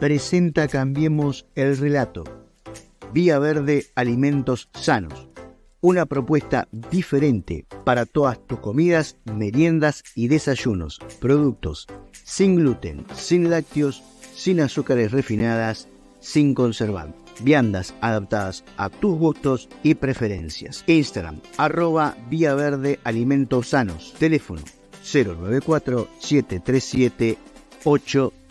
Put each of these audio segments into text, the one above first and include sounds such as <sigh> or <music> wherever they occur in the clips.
presenta Cambiemos el Relato. Vía Verde Alimentos Sanos. Una propuesta diferente para todas tus comidas, meriendas y desayunos. Productos sin gluten, sin lácteos, sin azúcares refinadas, sin conservantes. Viandas adaptadas a tus gustos y preferencias. Instagram, arroba Vía Verde Alimentos Sanos. Teléfono 094 737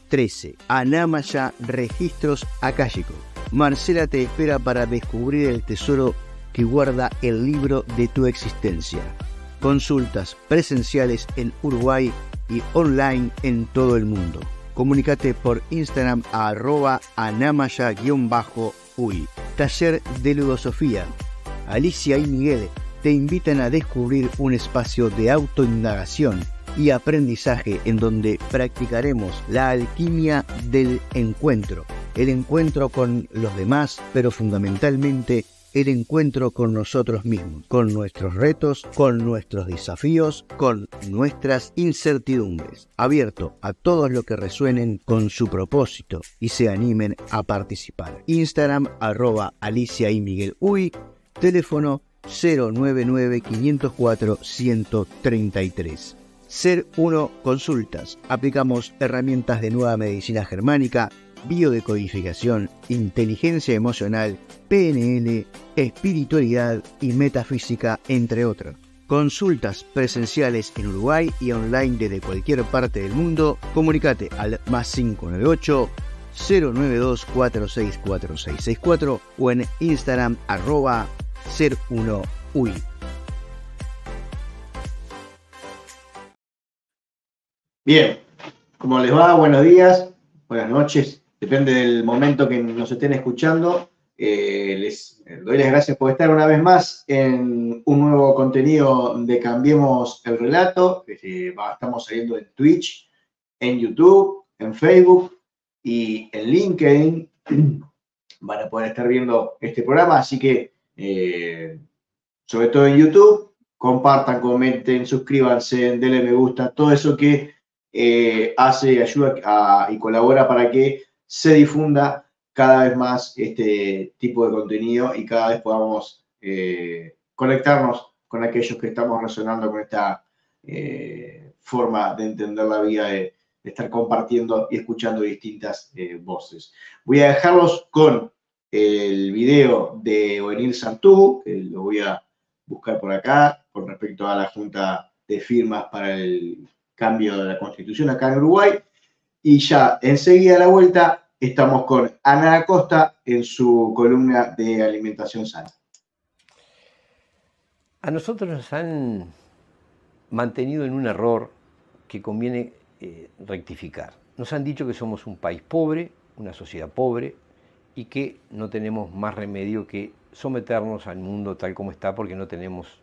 813. Anamaya Registros Akashiko. Marcela te espera para descubrir el tesoro que guarda el libro de tu existencia. Consultas presenciales en Uruguay y online en todo el mundo. Comunicate por Instagram a arroba anamaya-uy. Taller de Ludosofía. Alicia y Miguel te invitan a descubrir un espacio de autoindagación y aprendizaje en donde practicaremos la alquimia del encuentro, el encuentro con los demás, pero fundamentalmente el encuentro con nosotros mismos, con nuestros retos, con nuestros desafíos, con nuestras incertidumbres. Abierto a todos los que resuenen con su propósito y se animen a participar. Instagram arroba Alicia y Miguel teléfono 099 504 133. Ser Uno Consultas. Aplicamos herramientas de nueva medicina germánica, biodecodificación, inteligencia emocional, PNL, espiritualidad y metafísica, entre otros. Consultas presenciales en Uruguay y online desde cualquier parte del mundo. Comunicate al más 598 092 464664 o en Instagram arroba ser1ui. Bien, ¿cómo les va? Buenos días, buenas noches, depende del momento que nos estén escuchando. Eh, les doy las gracias por estar una vez más en un nuevo contenido de Cambiemos el Relato. estamos saliendo en Twitch, en YouTube, en Facebook y en LinkedIn. <clears throat> Van a poder estar viendo este programa, así que eh, sobre todo en YouTube, compartan, comenten, suscríbanse, denle me gusta, todo eso que eh, hace, ayuda y colabora para que se difunda cada vez más este tipo de contenido y cada vez podamos eh, conectarnos con aquellos que estamos resonando con esta eh, forma de entender la vida, de, estar compartiendo y escuchando distintas voces. Voy a dejarlos con el video de Oenil Santú, que lo voy a buscar por acá, con respecto a la Junta de Firmas para el cambio de la constitución acá en Uruguay. Y ya enseguida la vuelta estamos con Ana Acosta en su columna de alimentación sana. A nosotros nos han mantenido en un error que conviene eh, rectificar. Nos han dicho que somos un país pobre, una sociedad pobre y que no tenemos más remedio que someternos al mundo tal como está porque no tenemos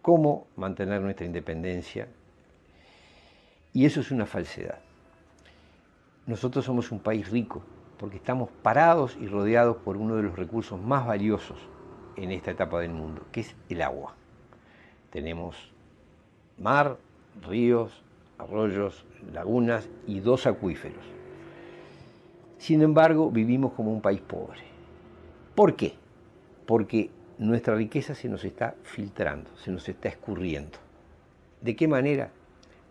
cómo mantener nuestra independencia y eso es una falsedad. Nosotros somos un país rico porque estamos parados y rodeados por uno de los recursos más valiosos en esta etapa del mundo, que es el agua. Tenemos mar, ríos, arroyos, lagunas y dos acuíferos. Sin embargo, vivimos como un país pobre. ¿Por qué? Porque nuestra riqueza se nos está filtrando, se nos está escurriendo. ¿De qué manera?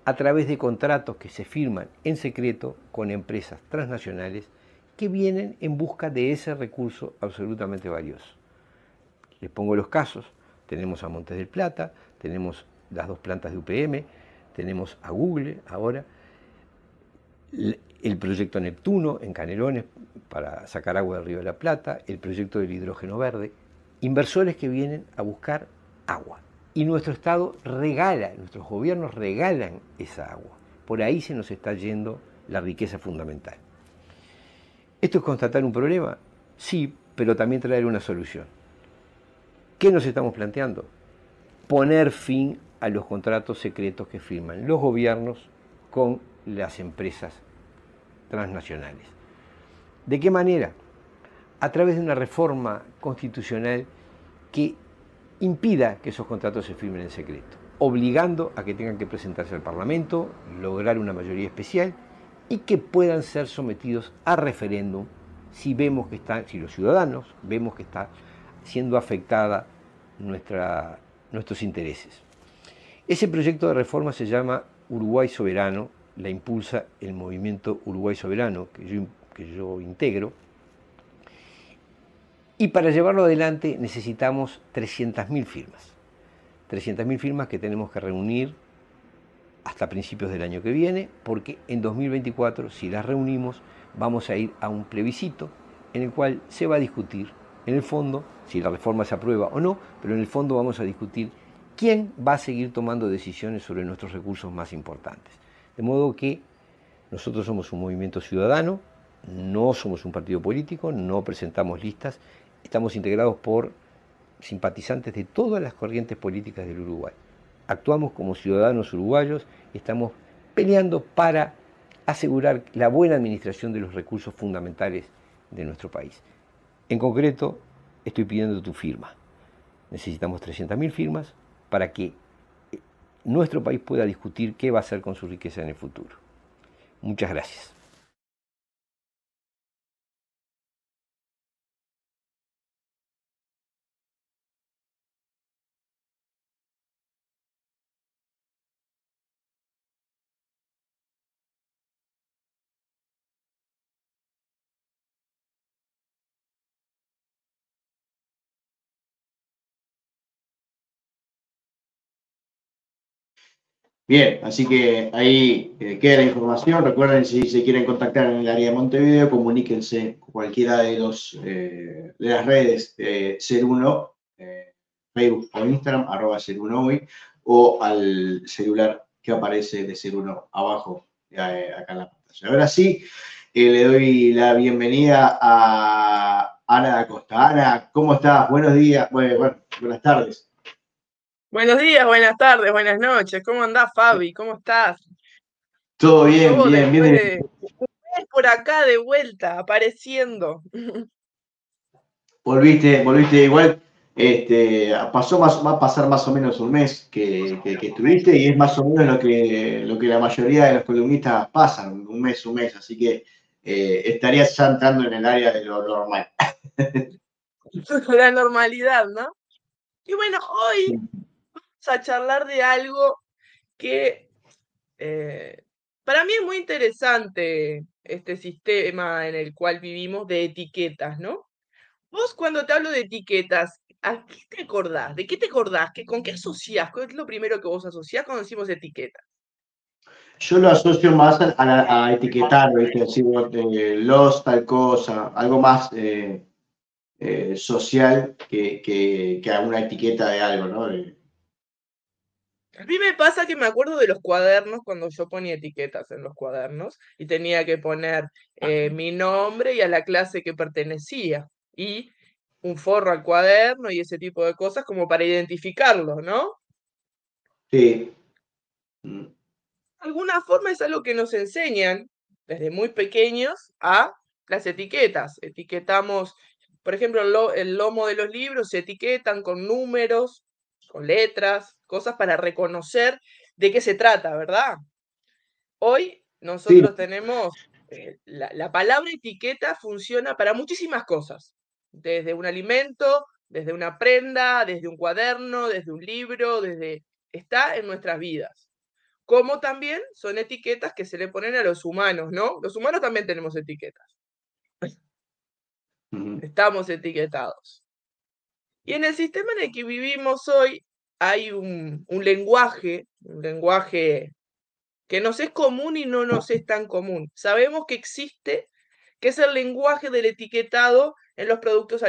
A través de contratos que se firman en secreto con empresas transnacionales que vienen en busca de ese recurso absolutamente valioso. Les pongo los casos. Tenemos a Montes del Plata, tenemos las dos plantas de UPM, tenemos a Google ahora, el proyecto Neptuno en Canelones para sacar agua del Río de la Plata, el proyecto del hidrógeno verde, inversores que vienen a buscar agua, y nuestro Estado regala, nuestros gobiernos regalan esa agua. Por ahí se nos está yendo la riqueza fundamental. ¿Esto es constatar un problema? Sí, pero también traer una solución. ¿Qué nos estamos planteando? Poner fin a los contratos secretos que firman los gobiernos con las empresas transnacionales. ¿De qué manera? A través de una reforma constitucional que impida que esos contratos se firmen en secreto, obligando a que tengan que presentarse al Parlamento, lograr una mayoría especial y que puedan ser sometidos a referéndum si vemos que están, si los ciudadanos vemos que está siendo afectada nuestra, nuestros intereses. Ese proyecto de reforma se llama Uruguay Soberano, la impulsa el movimiento Uruguay Soberano, que yo, que yo integro, y para llevarlo adelante necesitamos 300.000 firmas. 300.000 firmas que tenemos que reunir hasta principios del año que viene, porque en 2024, si las reunimos, vamos a ir a un plebiscito en el cual se va a discutir, en el fondo, si la reforma se aprueba o no, pero en el fondo vamos a discutir quién va a seguir tomando decisiones sobre nuestros recursos más importantes. De modo que nosotros somos un movimiento ciudadano, no somos un partido político, no presentamos listas, estamos integrados por simpatizantes de todas las corrientes políticas del Uruguay. Actuamos como ciudadanos uruguayos y estamos peleando para asegurar la buena administración de los recursos fundamentales de nuestro país. En concreto, estoy pidiendo tu firma. Necesitamos 300.000 firmas para que nuestro país pueda discutir qué va a hacer con su riqueza en el futuro. Muchas gracias. Bien, así que ahí eh, queda la información. Recuerden, si se quieren contactar en el área de Montevideo, comuníquense con cualquiera de, los, eh, de las redes de Ser 1, eh, Facebook o Instagram, arroba 1 hoy, o al celular que aparece de 1 abajo, acá en la pantalla. Ahora sí, le doy la bienvenida a Ana Acosta. Ana, ¿cómo estás? Buenos días, buenas tardes. Buenos días, buenas tardes, buenas noches. ¿Cómo andás, Fabi? ¿Cómo estás? Todo bien, bien, bien. por acá de vuelta, apareciendo. <laughs> Volviste, volviste igual. Este, pasó más, va a pasar más o menos un mes que, estuviste y es más o menos lo que, lo que la mayoría de los columnistas pasan, un mes, un mes, así que eh, estarías ya entrando en el área de lo normal. <laughs> La normalidad, ¿no? Y bueno, hoy a charlar de algo que eh, para mí es muy interesante este sistema en el cual vivimos de etiquetas, ¿no? Vos cuando te hablo de etiquetas, ¿a qué te acordás? ¿De qué te acordás? ¿Con qué asociás? ¿Qué es lo primero que vos asociás cuando decimos etiquetas? Yo lo asocio más a, etiquetar, Decir, los tal cosa, algo más eh, eh, social que, que, a una etiqueta de algo, ¿no? A mí me pasa que me acuerdo de los cuadernos cuando yo ponía etiquetas en los cuadernos y tenía que poner eh, mi nombre y a la clase que pertenecía y un forro al cuaderno y ese tipo de cosas como para identificarlo, ¿no? Sí. Mm. Alguna forma es algo que nos enseñan desde muy pequeños a las etiquetas. Etiquetamos, por ejemplo, el lomo de los libros se etiquetan con números, con letras, cosas para reconocer de qué se trata, ¿verdad? Hoy nosotros tenemos, eh, la, palabra etiqueta funciona para muchísimas cosas, desde un alimento, desde una prenda, desde un cuaderno, desde un libro, desde... está en nuestras vidas. Como también son etiquetas que se le ponen a los humanos, ¿no? Los humanos también tenemos etiquetas. Estamos etiquetados. Y en el sistema en el que vivimos hoy hay un, lenguaje, un lenguaje que nos es común y no nos es tan común. Sabemos que existe, que es el lenguaje del etiquetado en los productos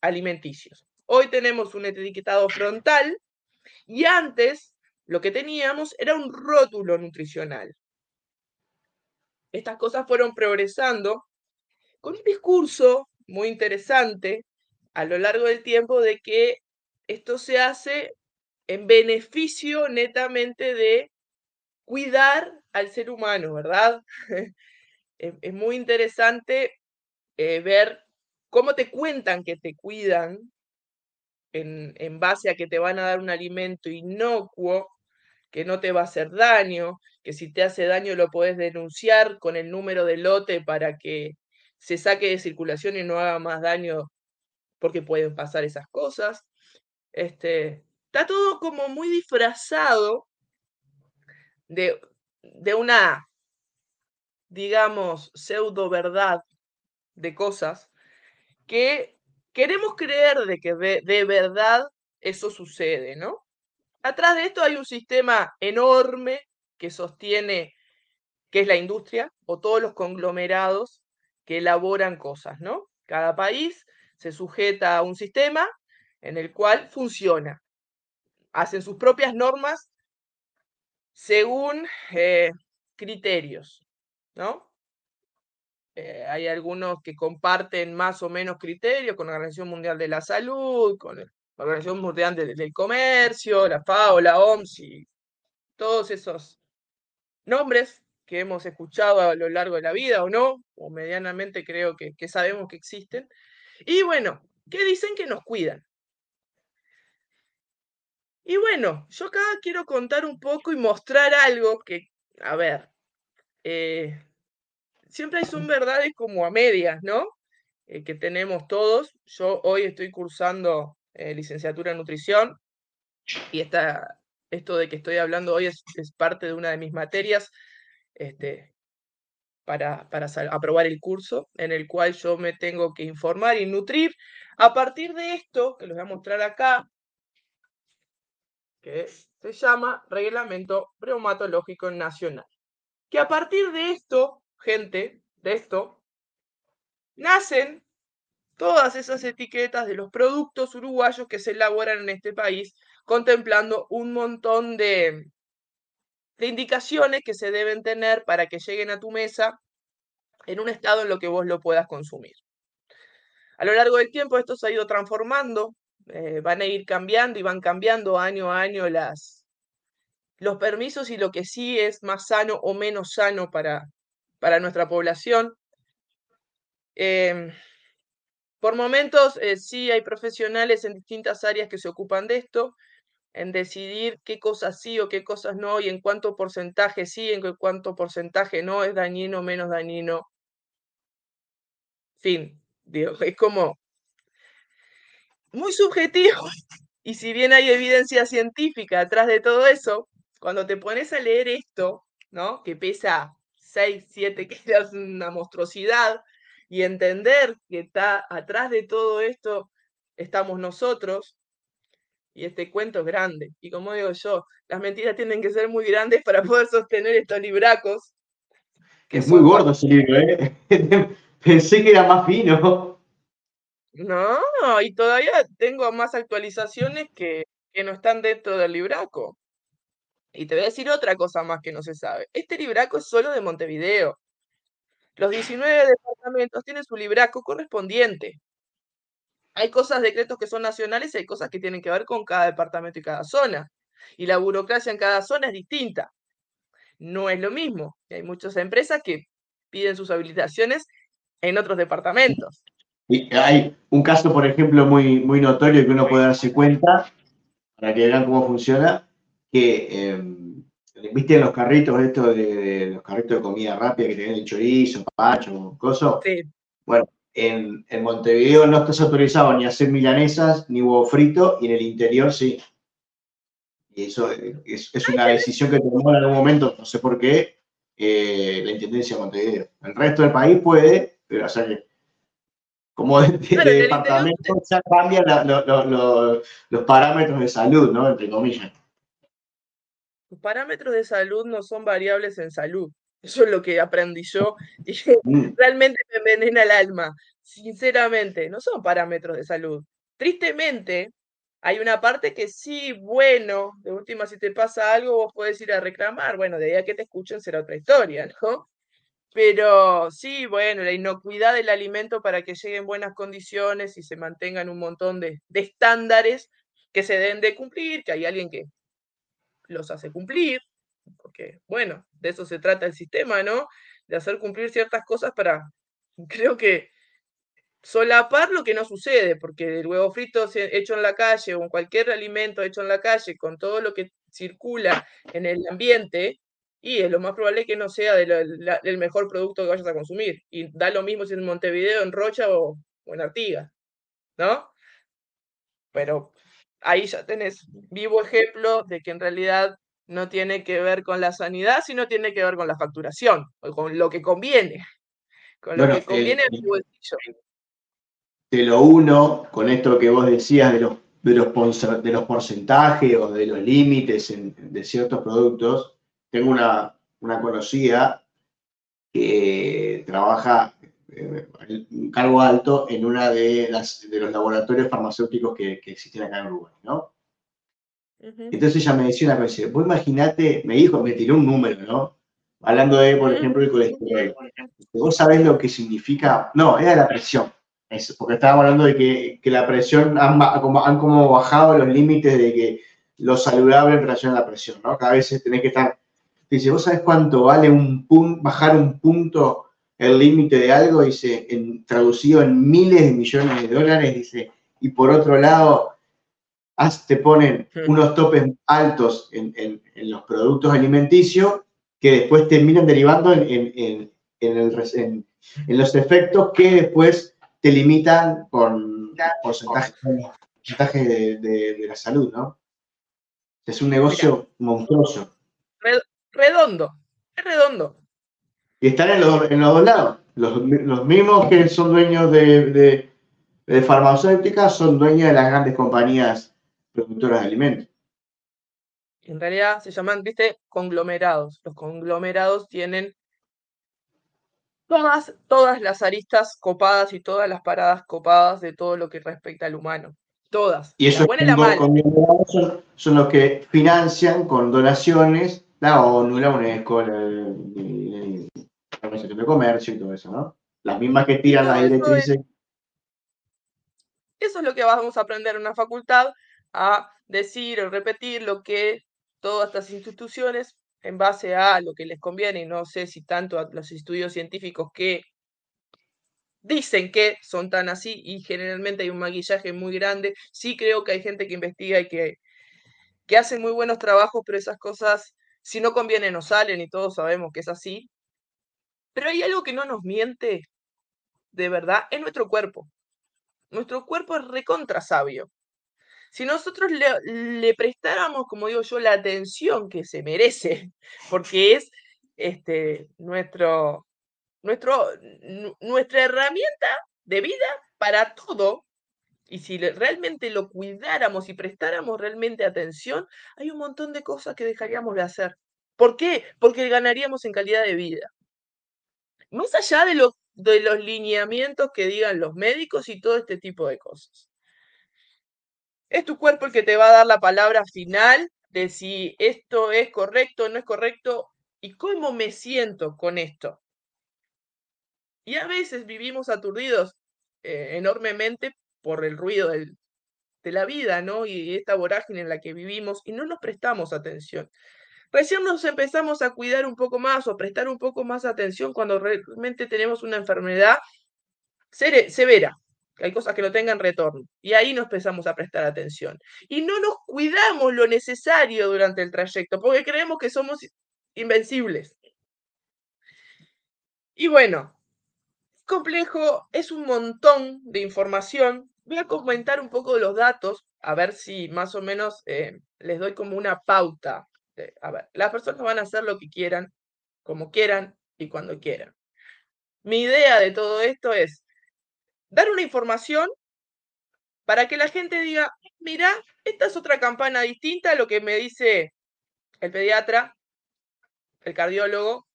alimenticios. Hoy tenemos un etiquetado frontal y antes lo que teníamos era un rótulo nutricional. Estas cosas fueron progresando con un discurso muy interesante a lo largo del tiempo de que esto se hace en beneficio netamente de cuidar al ser humano, ¿verdad? <laughs> es, muy interesante eh, ver cómo te cuentan que te cuidan en, en, base a que te van a dar un alimento inocuo que no te va a hacer daño, que si te hace daño lo podés denunciar con el número de lote para que se saque de circulación y no haga más daño porque pueden pasar esas cosas. Este, está todo como muy disfrazado de, de una, digamos, pseudo verdad de cosas que queremos creer de que de verdad eso sucede, ¿no? Atrás de esto hay un sistema enorme que sostiene, que es la industria o todos los conglomerados que elaboran cosas, ¿no? Cada país se sujeta a un sistema en el cual funciona. Hacen sus propias normas según eh, criterios, ¿no? Eh, hay algunos que comparten más o menos criterios con la Organización Mundial de la Salud, con la Organización Mundial del, Comercio, la FAO, la OMS y todos esos nombres que hemos escuchado a lo largo de la vida o no, o medianamente creo que sabemos que existen. Y bueno, ¿qué dicen que nos cuidan? Y bueno, yo acá quiero contar un poco y mostrar algo que, a ver, eh, siempre hay son verdades como a medias, ¿no? Eh, que tenemos todos. Yo hoy estoy cursando eh, licenciatura en nutrición y esta, esto de que estoy hablando hoy es, parte de una de mis materias este, para, para aprobar el curso en el cual yo me tengo que informar y nutrir a partir de esto que les voy a mostrar acá, que se llama Reglamento Reumatológico Nacional. Que a partir de esto, gente, de esto, nacen todas esas etiquetas de los productos uruguayos que se elaboran en este país, contemplando un montón de, de indicaciones que se deben tener para que lleguen a tu mesa en un estado en lo que vos lo puedas consumir. A lo largo del tiempo esto se ha ido transformando, eh, van a ir cambiando y van cambiando año a año las, los permisos y lo que sí es más sano o menos sano para, para nuestra población. Em, por momentos, eh, sí hay profesionales en distintas áreas que se ocupan de esto, en decidir qué cosas sí o qué cosas no, y en cuánto porcentaje sí, en cuánto porcentaje no es dañino o menos dañino. Fin, digo, es como muy subjetivo. <laughs> Y si bien hay evidencia científica atrás de todo eso, cuando te pones a leer esto, ¿no? Que pesa 6, 7 kilos, una monstruosidad, y entender que está atrás de todo esto estamos nosotros y este cuento es grande. Y como digo yo, las mentiras tienen que ser muy grandes para poder sostener estos libracos. es muy gordo ese libro, ¿eh? <laughs> Pensé que era más fino. No, y todavía tengo más actualizaciones que, que no están dentro del libraco. Y te voy a decir otra cosa más que no se sabe. Este libraco es solo de Montevideo. Los 19 departamentos tienen su libraco correspondiente. Hay cosas, decretos que son nacionales y hay cosas que tienen que ver con cada departamento y cada zona. Y la burocracia en cada zona es distinta. No es lo mismo. Hay muchas empresas que piden sus habilitaciones en otros departamentos. Y hay un caso, por ejemplo, muy, muy notorio que uno puede darse cuenta, para que vean cómo funciona, que em, ¿Viste los carritos estos de, los carritos de comida rápida que tienen el chorizo, pacho, coso? Sí. Bueno, en, Montevideo no estás autorizado ni a hacer milanesas ni huevo frito y en el interior sí. Y eso es, una decisión que tomó en algún momento, no sé por qué, eh, la Intendencia de Montevideo. El resto del país puede, pero o sea que como de, departamento ya cambian los parámetros de salud, ¿no? Entre comillas. Los parámetros de salud no son variables en salud. Eso es lo que aprendí yo y <laughs> mm. realmente me envenena el alma. Sinceramente, no son parámetros de salud. Tristemente, hay una parte que sí, bueno, de última, si te pasa algo, vos podés ir a reclamar. Bueno, de ahí a que te escuchen será otra historia, ¿no? Pero sí, bueno, la inocuidad del alimento para que llegue en buenas condiciones y se mantengan un montón de, de estándares que se deben de cumplir, que hay alguien que los hace cumplir, porque, bueno, de eso se trata el sistema, ¿no? De hacer cumplir ciertas cosas para, <laughs> creo que, solapar lo que no sucede, porque el huevo frito hecho en la calle o cualquier alimento hecho en la calle, con todo lo que circula en el ambiente y es lo más probable que no sea del mejor producto que vayas a consumir. Y da lo mismo si en Montevideo, en Rocha o, o en Artigas, ¿no? Pero ahí ya tenés vivo ejemplo de que en realidad no tiene que ver con la sanidad, sino tiene que ver con la facturación, o con lo que conviene, con lo que conviene el, bolsillo. Te lo uno con esto que vos decías de los, de los, de los porcentajes o de los límites de ciertos productos. Tengo una, una conocida que trabaja eh, un cargo alto en una de, las, de los laboratorios farmacéuticos que, que existen acá en Uruguay, ¿no? Entonces ella me decía una cosa, vos imaginate, me dijo, me tiró un número, ¿no? Hablando de, por ejemplo, el colesterol. Vos sabés lo que significa, no, era la presión, porque estábamos hablando de que, que la presión, han, han, como bajado los límites de que lo saludable en relación a la presión, ¿no? Cada vez tenés que estar, dice, vos sabés cuánto vale un punto, bajar un punto el límite de algo, dice, en, traducido en miles de millones de dólares, dice, y por otro lado, te ponen unos topes altos en, los productos alimenticios que después terminan derivando en, los efectos que después te limitan con porcentajes de, la salud, ¿no? Es un negocio monstruoso. Redondo, es redondo. Y están en los, dos lados. Los, mismos que son dueños de, de farmacéuticas son dueños de las grandes compañías productoras de alimentos. En realidad se llaman, viste, conglomerados. Los conglomerados tienen todas, todas las aristas copadas y todas las paradas copadas de todo lo que respecta al humano. Todas. Y esos conglomerados son, son, los que financian con donaciones la ONU, la UNESCO, la, Organización de Comercio y todo eso, ¿no? Las mismas que tiran las directrices. Eso es lo que vamos a aprender en una facultad, a decir o repetir lo que todas estas instituciones, en base a lo que les conviene, y no sé si tanto a los estudios científicos que dicen que son tan así y generalmente hay un maquillaje muy grande. Sí creo que hay gente que investiga y que, que hace muy buenos trabajos, pero esas cosas, si no conviene, no salen y todos sabemos que es así. Pero hay algo que no nos miente de verdad, es nuestro cuerpo. Nuestro cuerpo es recontra sabio. Si nosotros le, prestáramos, como digo yo, la atención que se merece, <laughs> porque es este, nuestro, nuestra herramienta de vida para todo, y si realmente lo cuidáramos y prestáramos realmente atención, hay un montón de cosas que dejaríamos de hacer. ¿Por qué? Porque ganaríamos en calidad de vida. Más allá de los lineamientos que digan los médicos y todo este tipo de cosas. Es tu cuerpo el que te va a dar la palabra final de si esto es correcto no es correcto y cómo me siento con esto. Y a veces vivimos aturdidos eh, enormemente por el ruido de la vida, ¿no? Y esta vorágine en la que vivimos y no nos prestamos atención. Recién nos empezamos a cuidar un poco más o prestar un poco más atención cuando realmente tenemos una enfermedad severa, hay cosas que no tengan retorno. Y ahí nos empezamos a prestar atención. Y no nos cuidamos lo necesario durante el trayecto, porque creemos que somos invencibles. Y bueno, es complejo, es un montón de información. Voy a comentar un poco de los datos, a ver si más o menos eh, les doy como una pauta. a ver, las personas van a hacer lo que quieran, como quieran y cuando quieran. Mi idea de todo esto es dar una información para que la gente diga, mira, esta es otra campana distinta a lo que me dice el pediatra, el cardiólogo,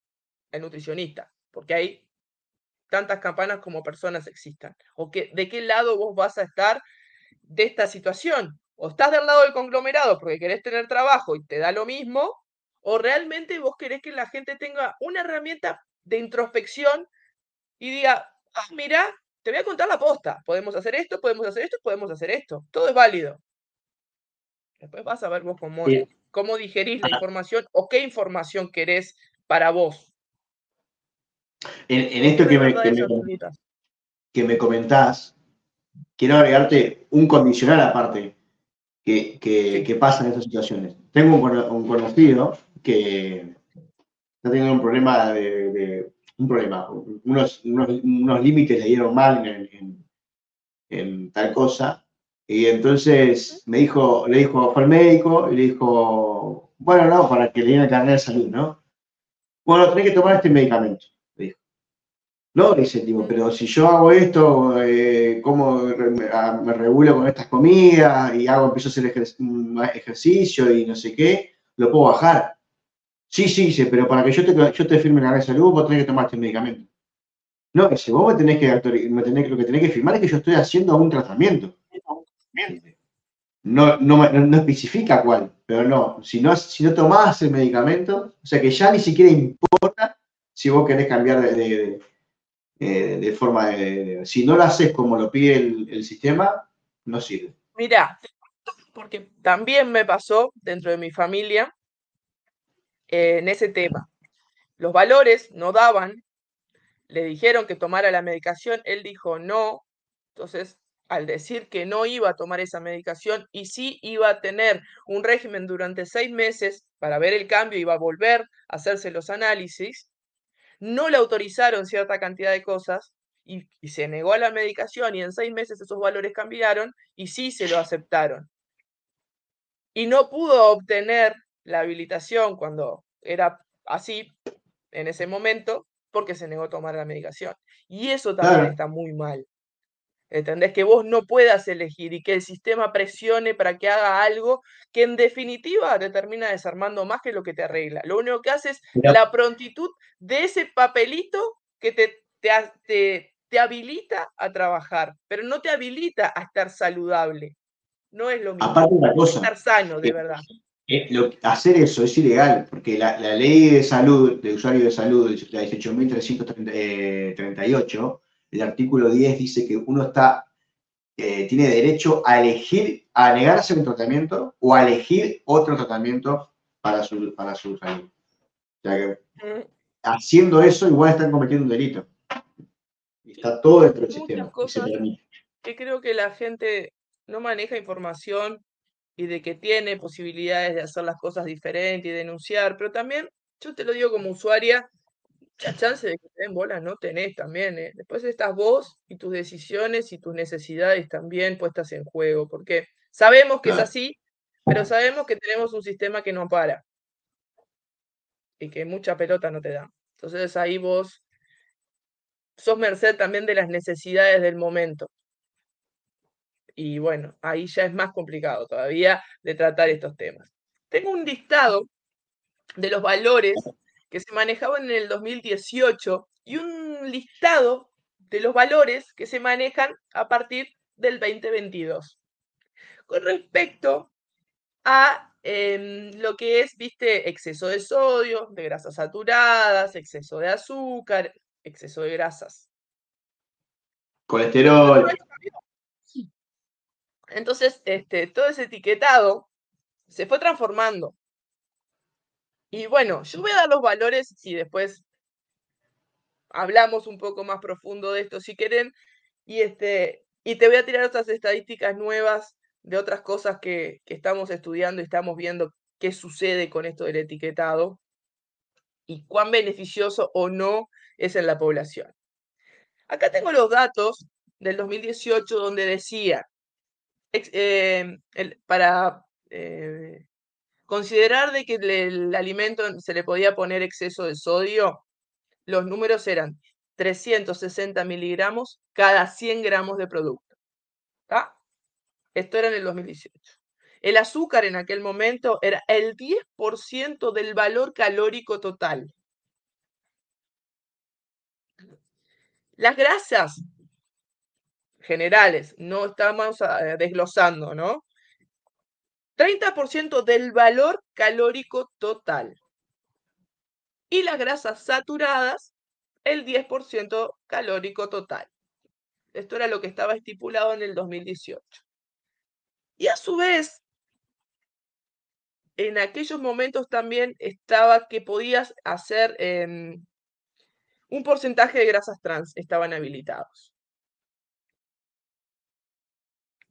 el nutricionista, porque hay tantas campanas como personas existan. O que, de qué lado vos vas a estar de esta situación. O estás del lado del conglomerado porque querés tener trabajo y te da lo mismo, o realmente vos querés que la gente tenga una herramienta de introspección y diga, ah, mira, te voy a contar la posta. Podemos hacer esto, podemos hacer esto, podemos hacer esto. Todo es válido. Después vas a ver vos cómo, cómo digerís la información o qué información querés para vos. En, esto que me, que, me, comentás, quiero agregarte un condicional aparte que, que, pasa en estas situaciones. tengo un, conocido que está teniendo un problema de, un problema, unos, unos, límites le dieron mal en, en, tal cosa, y entonces me dijo, le dijo, fue al médico y le dijo, bueno, no, para que le den el de salud, ¿no? Bueno, tenés que tomar este medicamento, le dijo. No, le dice tipo, pero si yo hago esto, eh, ¿cómo me regulo con estas comidas y hago, empiezo a hacer ejercicio y no sé qué? Lo puedo bajar. Sí, sí, dice, pero para que yo te, yo te firme la red de salud, vos tenés que tomar este medicamento. No, dice, vos me tenés que, me tenés, lo que tenés que firmar es que yo estoy haciendo un tratamiento. No, no, no, especifica cuál, pero no, si no, si no tomás el medicamento, o sea que ya ni siquiera importa si vos querés cambiar de, de, forma de, Si no lo haces como lo pide el, sistema, no sirve. Mira, porque también me pasó dentro de mi familia en ese tema. Los valores no daban, le dijeron que tomara la medicación, él dijo no, entonces al decir que no iba a tomar esa medicación y sí iba a tener un régimen durante seis meses para ver el cambio, iba a volver a hacerse los análisis, no le autorizaron cierta cantidad de cosas y, se negó a la medicación y en seis meses esos valores cambiaron y sí se lo aceptaron. Y no pudo obtener la habilitación cuando era así en ese momento porque se negó a tomar la medicación. Y eso también está muy mal. ¿Entendés? Que vos no puedas elegir y que el sistema presione para que haga algo que en definitiva te termina desarmando más que lo que te arregla. Lo único que hace es la prontitud de ese papelito que te, te, te, habilita a trabajar, pero no te habilita a estar saludable. No es lo mismo. Aparte una cosa, estar sano, de verdad. Hacer eso es ilegal, porque la, la, ley de salud, de usuario de salud, la 18.338, el artículo 10 dice que uno está, eh, tiene derecho a elegir, a negarse un tratamiento o a elegir otro tratamiento para su, para su salud. O sea que haciendo eso igual están cometiendo un delito. está todo dentro del sistema. que creo que la gente no maneja información y de que tiene posibilidades de hacer las cosas diferentes y denunciar, pero también, yo te lo digo como usuaria, la chance de que te den bolas no tenés también. ¿eh? Después estás vos y tus decisiones y tus necesidades también puestas en juego, porque sabemos que es así, pero sabemos que tenemos un sistema que no para y que mucha pelota no te da. Entonces ahí vos sos merced también de las necesidades del momento. Y bueno, ahí ya es más complicado todavía de tratar estos temas. Tengo un listado de los valores que se manejaban en el 2018 y un listado de los valores que se manejan a partir del 2022. Con respecto a em, lo que es, viste, exceso de sodio, de grasas saturadas, exceso de azúcar, exceso de grasas. Colesterol. Entonces, este, todo ese etiquetado se fue transformando. Y bueno, yo voy a dar los valores y después hablamos un poco más profundo de esto si quieren. Y, este, y te voy a tirar otras estadísticas nuevas de otras cosas que, que estamos estudiando y estamos viendo qué sucede con esto del etiquetado y cuán beneficioso o no es en la población. Acá tengo los datos del 2018 donde decía, eh, para eh, Considerar de que el alimento se le podía poner exceso de sodio, los números eran 360 miligramos cada 100 gramos de producto. Esto era en el 2018. El azúcar en aquel momento era el 10% del valor calórico total. Las grasas generales, no estamos ah, desglosando, ¿no? 30% del valor calórico total. Y las grasas saturadas, el 10% calórico total. Esto era lo que estaba estipulado en el 2018. Y a su vez, en aquellos momentos también estaba que podías hacer em, un porcentaje de grasas trans, estaban habilitados.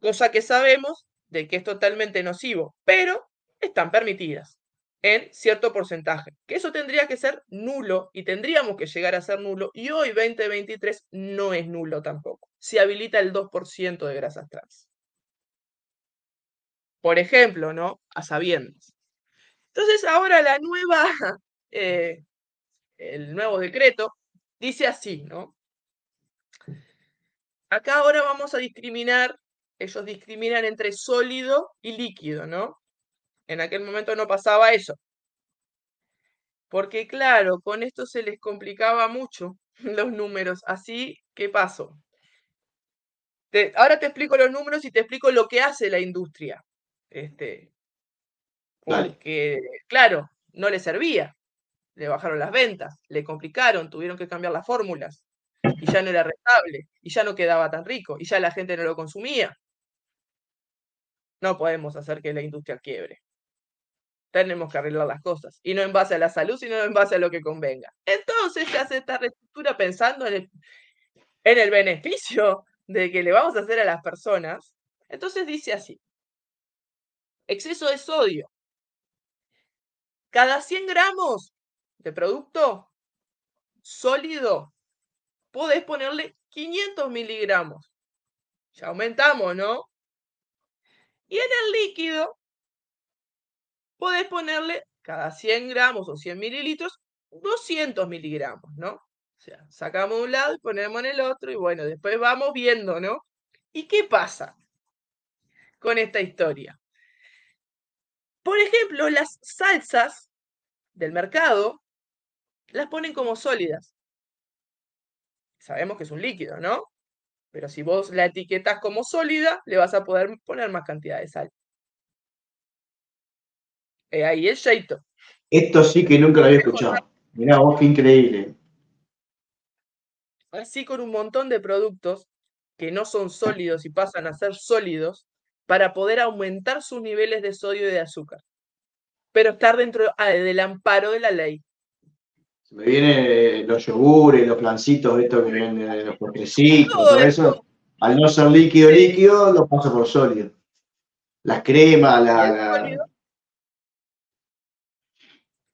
Cosa que sabemos de que es totalmente nocivo, pero están permitidas en cierto porcentaje, que eso tendría que ser nulo y tendríamos que llegar a ser nulo y hoy 2023 no es nulo tampoco. Se habilita el 2% de grasas trans. Por ejemplo, ¿no? A sabiendas. Entonces ahora la nueva, <laughs> eh, el nuevo decreto dice así, ¿no? Acá ahora vamos a discriminar, ellos discriminan entre sólido y líquido, ¿no? En aquel momento no pasaba eso. Porque claro, con esto se les complicaba mucho <laughs> los números. Así, ¿qué pasó? ahora te explico los números y te explico lo que hace la industria. Este, porque, claro, no le servía. Le bajaron las ventas, le complicaron, tuvieron que cambiar las fórmulas. Y ya no era rentable, y ya no quedaba tan rico, y ya la gente no lo consumía. No podemos hacer que la industria quiebre tenemos que arreglar las cosas. Y no en base a la salud, sino en base a lo que convenga. Entonces se hace esta reestructura pensando en el, en el beneficio de que le vamos a hacer a las personas. Entonces dice así. Exceso de sodio. Cada 100 gramos de producto sólido, podés ponerle 500 miligramos. Ya aumentamos, ¿no? Y en el líquido podés ponerle cada 100 gramos o 100 mililitros 200 miligramos, ¿no? O sea, sacamos un lado y ponemos en el otro y bueno, después vamos viendo, ¿no? ¿Y qué pasa con esta historia? Por ejemplo, las salsas del mercado las ponen como sólidas. Sabemos que es un líquido, ¿no? Pero si vos la etiquetas como sólida, le vas a poder poner más cantidad de sal. Eh, ahí el Sheito. Esto sí que nunca lo había escuchado. Mirá vos, qué increíble. Así con un montón de productos que no son sólidos y pasan a ser sólidos para poder aumentar sus niveles de sodio y de azúcar. Pero estar dentro ah, del amparo de la ley. Me vienen los yogures, los plancitos, estos que vienen los postrecitos, todo, eso. Al no ser líquido, líquido, lo paso por sólido. Las cremas, la,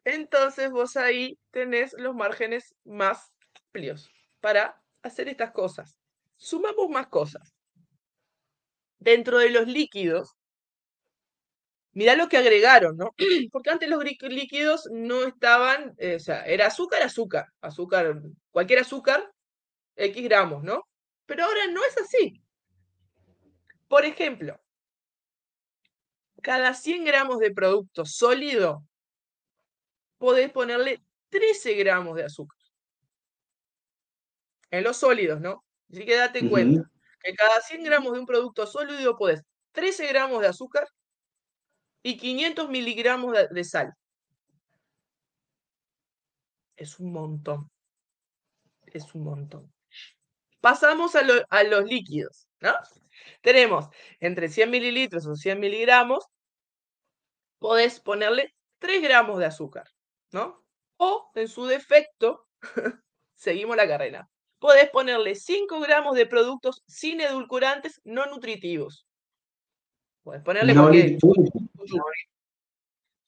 entonces vos ahí tenés los márgenes más amplios para hacer estas cosas. Sumamos más cosas. Dentro de los líquidos, mirá lo que agregaron, ¿no? <clears throat> Porque antes los líquidos no estaban, eh, o sea, era azúcar, azúcar, azúcar, cualquier azúcar, X gramos, ¿no? Pero ahora no es así. Por ejemplo, cada 100 gramos de producto sólido podés ponerle 13 gramos de azúcar. En los sólidos, ¿no? Así que date cuenta que cada 100 gramos de un producto sólido podés 13 gramos de azúcar y 500 miligramos de, sal. Es un montón. Es un montón. Pasamos a, los líquidos, ¿no? Tenemos entre 100 mililitros o 100 miligramos, podés ponerle 3 gramos de azúcar. ¿no? O, en su defecto, <laughs> seguimos la carrera. Podés ponerle 5 gramos de productos sin edulcorantes no nutritivos. Podés ponerle no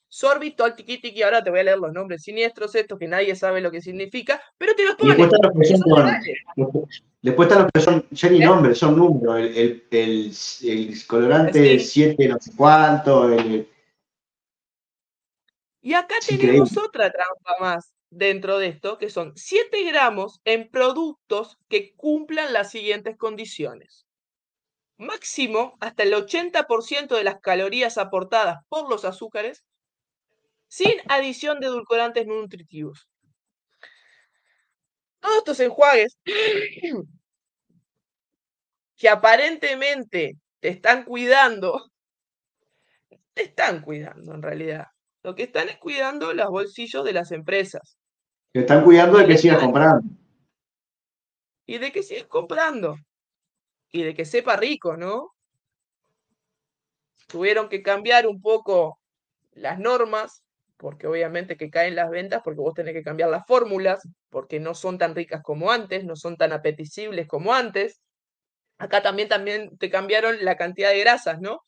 Sorbitol, y ahora te voy a leer los nombres siniestros estos que nadie sabe lo que significa, pero te los ponen. Después están los que son, después están los que son ya ni ¿Eh? nombres, son números. El, el, el, colorante 7 no sé cuánto, el, y acá tenemos otra trampa más dentro de esto, que son 7 gramos en productos que cumplan las siguientes condiciones. Máximo hasta el 80% de las calorías aportadas por los azúcares sin adición de edulcorantes nutritivos. Todos estos enjuagues <clears throat> que aparentemente te están cuidando, te están cuidando en realidad. Lo que están es cuidando los bolsillos de las empresas. Que están cuidando de que sigas comprando. Y de que sigas comprando. Y de que sepa rico, ¿no? Tuvieron que cambiar un poco las normas, porque obviamente que caen las ventas, porque vos tenés que cambiar las fórmulas, porque no son tan ricas como antes, no son tan apetecibles como antes. Acá también, también te cambiaron la cantidad de grasas, ¿no?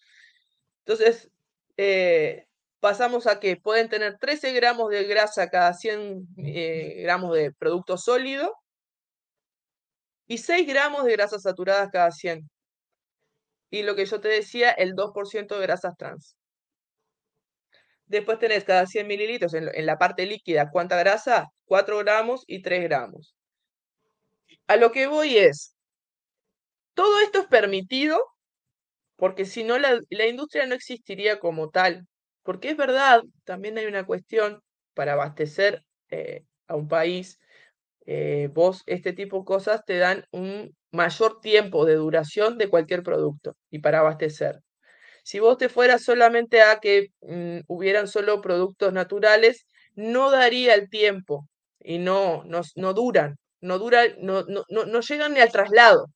Entonces, eh, pasamos a que pueden tener 13 gramos de grasa cada 100 eh, gramos de producto sólido y 6 gramos de grasas saturadas cada 100. Y lo que yo te decía, el 2% de grasas trans. Después tenés cada 100 mililitros en, la parte líquida, ¿cuánta grasa? 4 gramos y 3 gramos. A lo que voy es, todo esto es permitido porque si no la, industria no existiría como tal. Porque es verdad, también hay una cuestión para abastecer eh, a un país, eh, vos este tipo de cosas te dan un mayor tiempo de duración de cualquier producto y para abastecer. Si vos te fueras solamente a que mm, hubieran solo productos naturales, no daría el tiempo y no, no, no duran, no, dura, no, no, no llegan ni al traslado.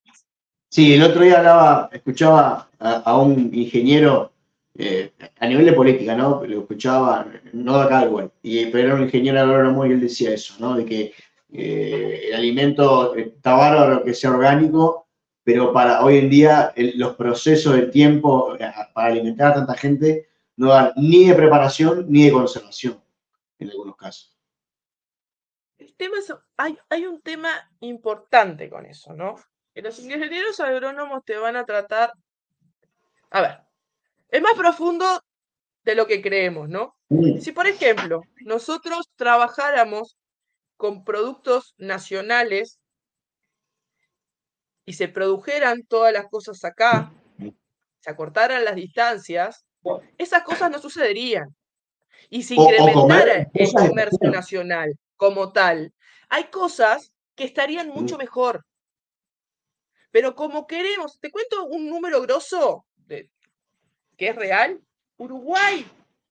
Sí, el otro día hablaba, escuchaba a, un ingeniero eh, a nivel de política, ¿no? Lo escuchaba, no de acá y, pero era un ingeniero agrónomo y él decía eso, ¿no? De que eh, el alimento está bárbaro que sea orgánico, pero para hoy en día los procesos de tiempo eh, para alimentar a tanta gente no dan ni de preparación ni de conservación en algunos casos. El tema es, hay, hay un tema importante con eso, ¿no? los ingenieros agrónomos te van a tratar. A ver, es más profundo de lo que creemos, ¿no? Si, por ejemplo, nosotros trabajáramos con productos nacionales y se produjeran todas las cosas acá, se acortaran las distancias, esas cosas no sucederían. Y si incrementara el comercio nacional como tal, hay cosas que estarían mucho mejor. Pero como queremos, te cuento un número grosso de, que es real. Uruguay,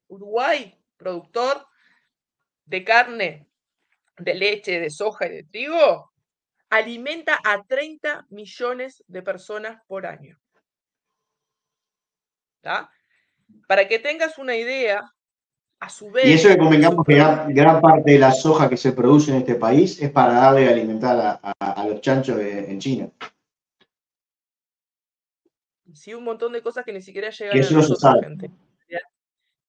Uruguay, productor de carne, de leche, de soja y de trigo, alimenta a 30 millones de personas por año. Para que tengas una idea, a su vez... Y eso que convengamos que gran, parte de la soja que se produce en este país es para darle a alimentar a, los chanchos en China sí un montón de cosas que ni siquiera llegan a nosotros, gente.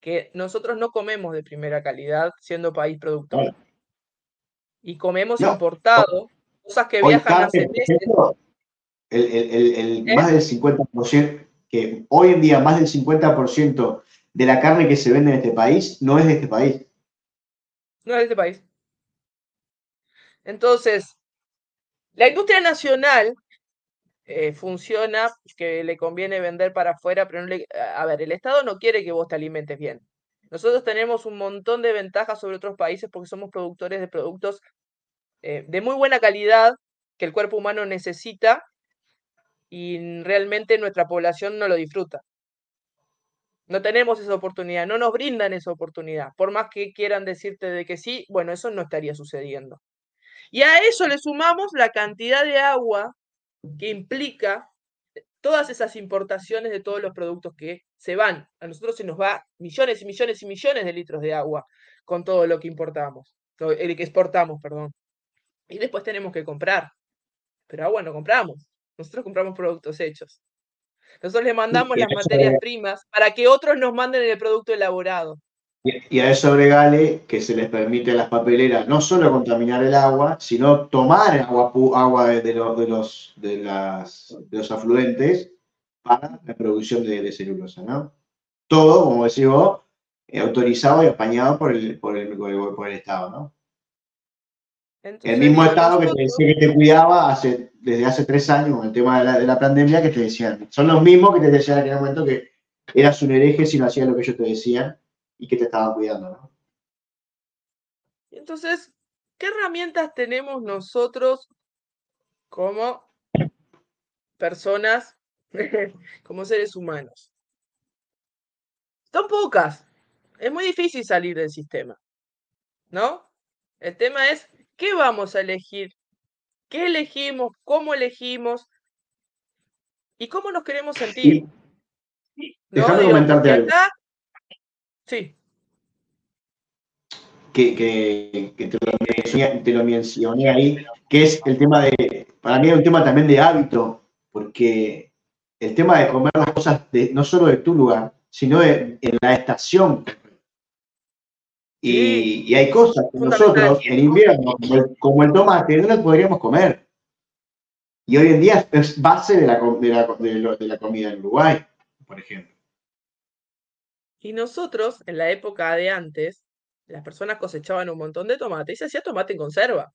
Que nosotros no comemos de primera calidad siendo país productor. Y comemos importado, cosas que viajan hace meses. El, ¿Eh? Más del 50%, que hoy en día más del 50% de la carne que se vende en este país no es de este país. No es de este país. Entonces, la industria nacional eh, funciona, que le conviene vender para afuera, pero no le... A ver, el Estado no quiere que vos te alimentes bien. Nosotros tenemos un montón de ventajas sobre otros países porque somos productores de productos eh, de muy buena calidad que el cuerpo humano necesita y realmente nuestra población no lo disfruta. No tenemos esa oportunidad, no nos brindan esa oportunidad. Por más que quieran decirte de que sí, bueno, eso no estaría sucediendo. Y a eso le sumamos la cantidad de agua que implica todas esas importaciones de todos los productos que se van. A nosotros se nos va millones y millones y millones de litros de agua con todo lo que importamos, el que exportamos, perdón. Y después tenemos que comprar. Pero agua no compramos. Nosotros compramos productos hechos. Nosotros le mandamos las materias primas para que otros nos manden el producto elaborado. Y, a eso agregale que se les permite a las papeleras no solo contaminar el agua, sino tomar agua, agua de, los, de, los, de, las, de los afluentes para la producción de, celulosa, ¿no? Todo, como decís vos, eh, autorizado y apañado por el, por el, por el, Estado, ¿no? el mismo Estado que te decía que te cuidaba hace, desde hace tres años con el tema de la, de la pandemia, que te decían, son los mismos que te decían en aquel momento que eras un hereje si no hacías lo que ellos te decían y que te estaban cuidando, ¿no? Entonces, ¿qué herramientas tenemos nosotros como personas, <laughs> como seres humanos? Son pocas. Es muy difícil salir del sistema, ¿no? El tema es, ¿qué vamos a elegir? ¿Qué elegimos? ¿Cómo elegimos? ¿Y cómo nos queremos sentir? Déjame comentarte algo. Sí. Que, te, lo mencioné, ahí, que es el tema de, para mí es un tema también de hábito, porque el tema de comer las cosas de, no solo de tu lugar, sino de, en la estación. Y, hay cosas que nosotros en invierno, como el, tomate, no las podríamos comer. Y hoy en día es base de la, de la comida en Uruguay, por ejemplo. Y nosotros, en la época de antes, las personas cosechaban un montón de tomate y se hacía tomate en conserva.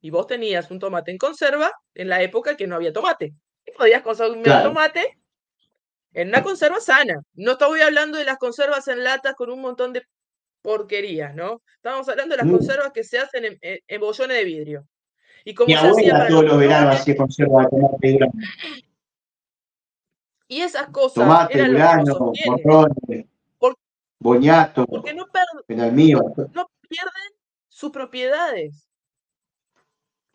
Y vos tenías un tomate en conserva en la época que no había tomate. Y podías consumir tomate en una conserva sana. No estoy hablando de las conservas en latas con un montón de porquerías, ¿no? Estamos hablando de las mm. conservas que se hacen en, en, bollones de vidrio. Y como Mi abuela todos los veranos hacía conserva de tomate y Y esas cosas tomate, eran lo que Boñato, porque no, no pierden sus propiedades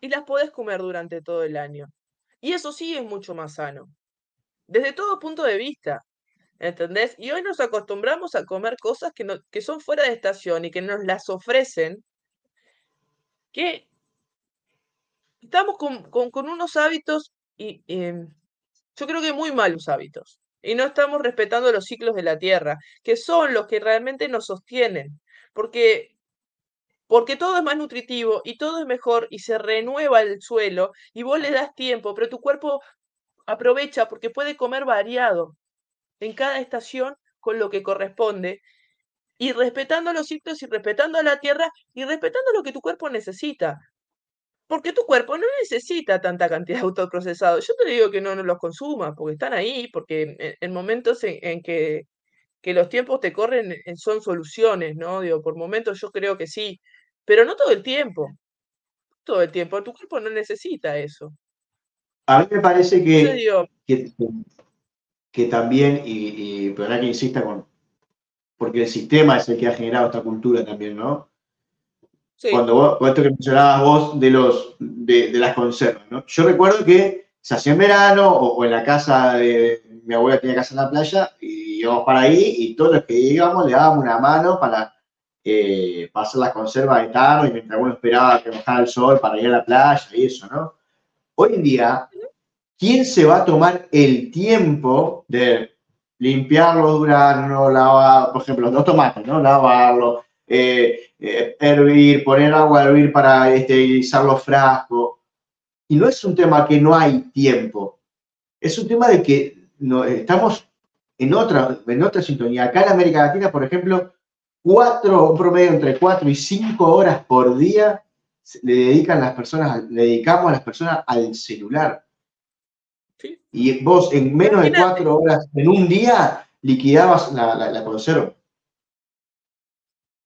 y las podés comer durante todo el año. Y eso sí es mucho más sano, desde todo punto de vista. ¿Entendés? Y hoy nos acostumbramos a comer cosas que, no, que son fuera de estación y que nos las ofrecen, que estamos con, unos hábitos, y em, yo creo que muy malos hábitos y no estamos respetando los ciclos de la Tierra, que son los que realmente nos sostienen, porque porque todo es más nutritivo y todo es mejor y se renueva el suelo y vos le das tiempo, pero tu cuerpo aprovecha porque puede comer variado en cada estación con lo que corresponde y respetando los ciclos y respetando la tierra y respetando lo que tu cuerpo necesita. Porque tu cuerpo no necesita tanta cantidad de autoprocesados. Yo te digo que no, no los consumas, porque están ahí, porque en, momentos en, que, los tiempos te corren son soluciones, ¿no? Digo, por momentos yo creo que sí, pero no todo el tiempo. Todo el tiempo. Tu cuerpo no necesita eso. A mí me parece que, que, también, y, y que insista con, porque el sistema es el que ha generado esta cultura también, ¿no? Cuando vos, esto que mencionabas vos de, los, de, las conservas, ¿no? Yo recuerdo que se hacía en verano o, en la casa de mi abuela tenía casa en la playa y íbamos para ahí y todos los que íbamos le dábamos una mano para eh, pasar las conservas de tarde y mientras uno esperaba que bajara el sol para ir a la playa y eso, ¿no? Hoy en día, ¿quién se va a tomar el tiempo de limpiarlo, durarlo, lavar, por ejemplo, los tomates, ¿no? Lavarlo, eh, eh, hervir, poner agua a hervir para esterilizar los frascos. Y no es un tema que no hay tiempo, es un tema de que no, estamos en otra, en otra sintonía. Acá en América Latina, por ejemplo, cuatro, un promedio entre cuatro y cinco horas por día le dedican las personas, le dedicamos a las personas al celular. Y vos en menos de cuatro horas, en un día, liquidabas la, la, la conserva.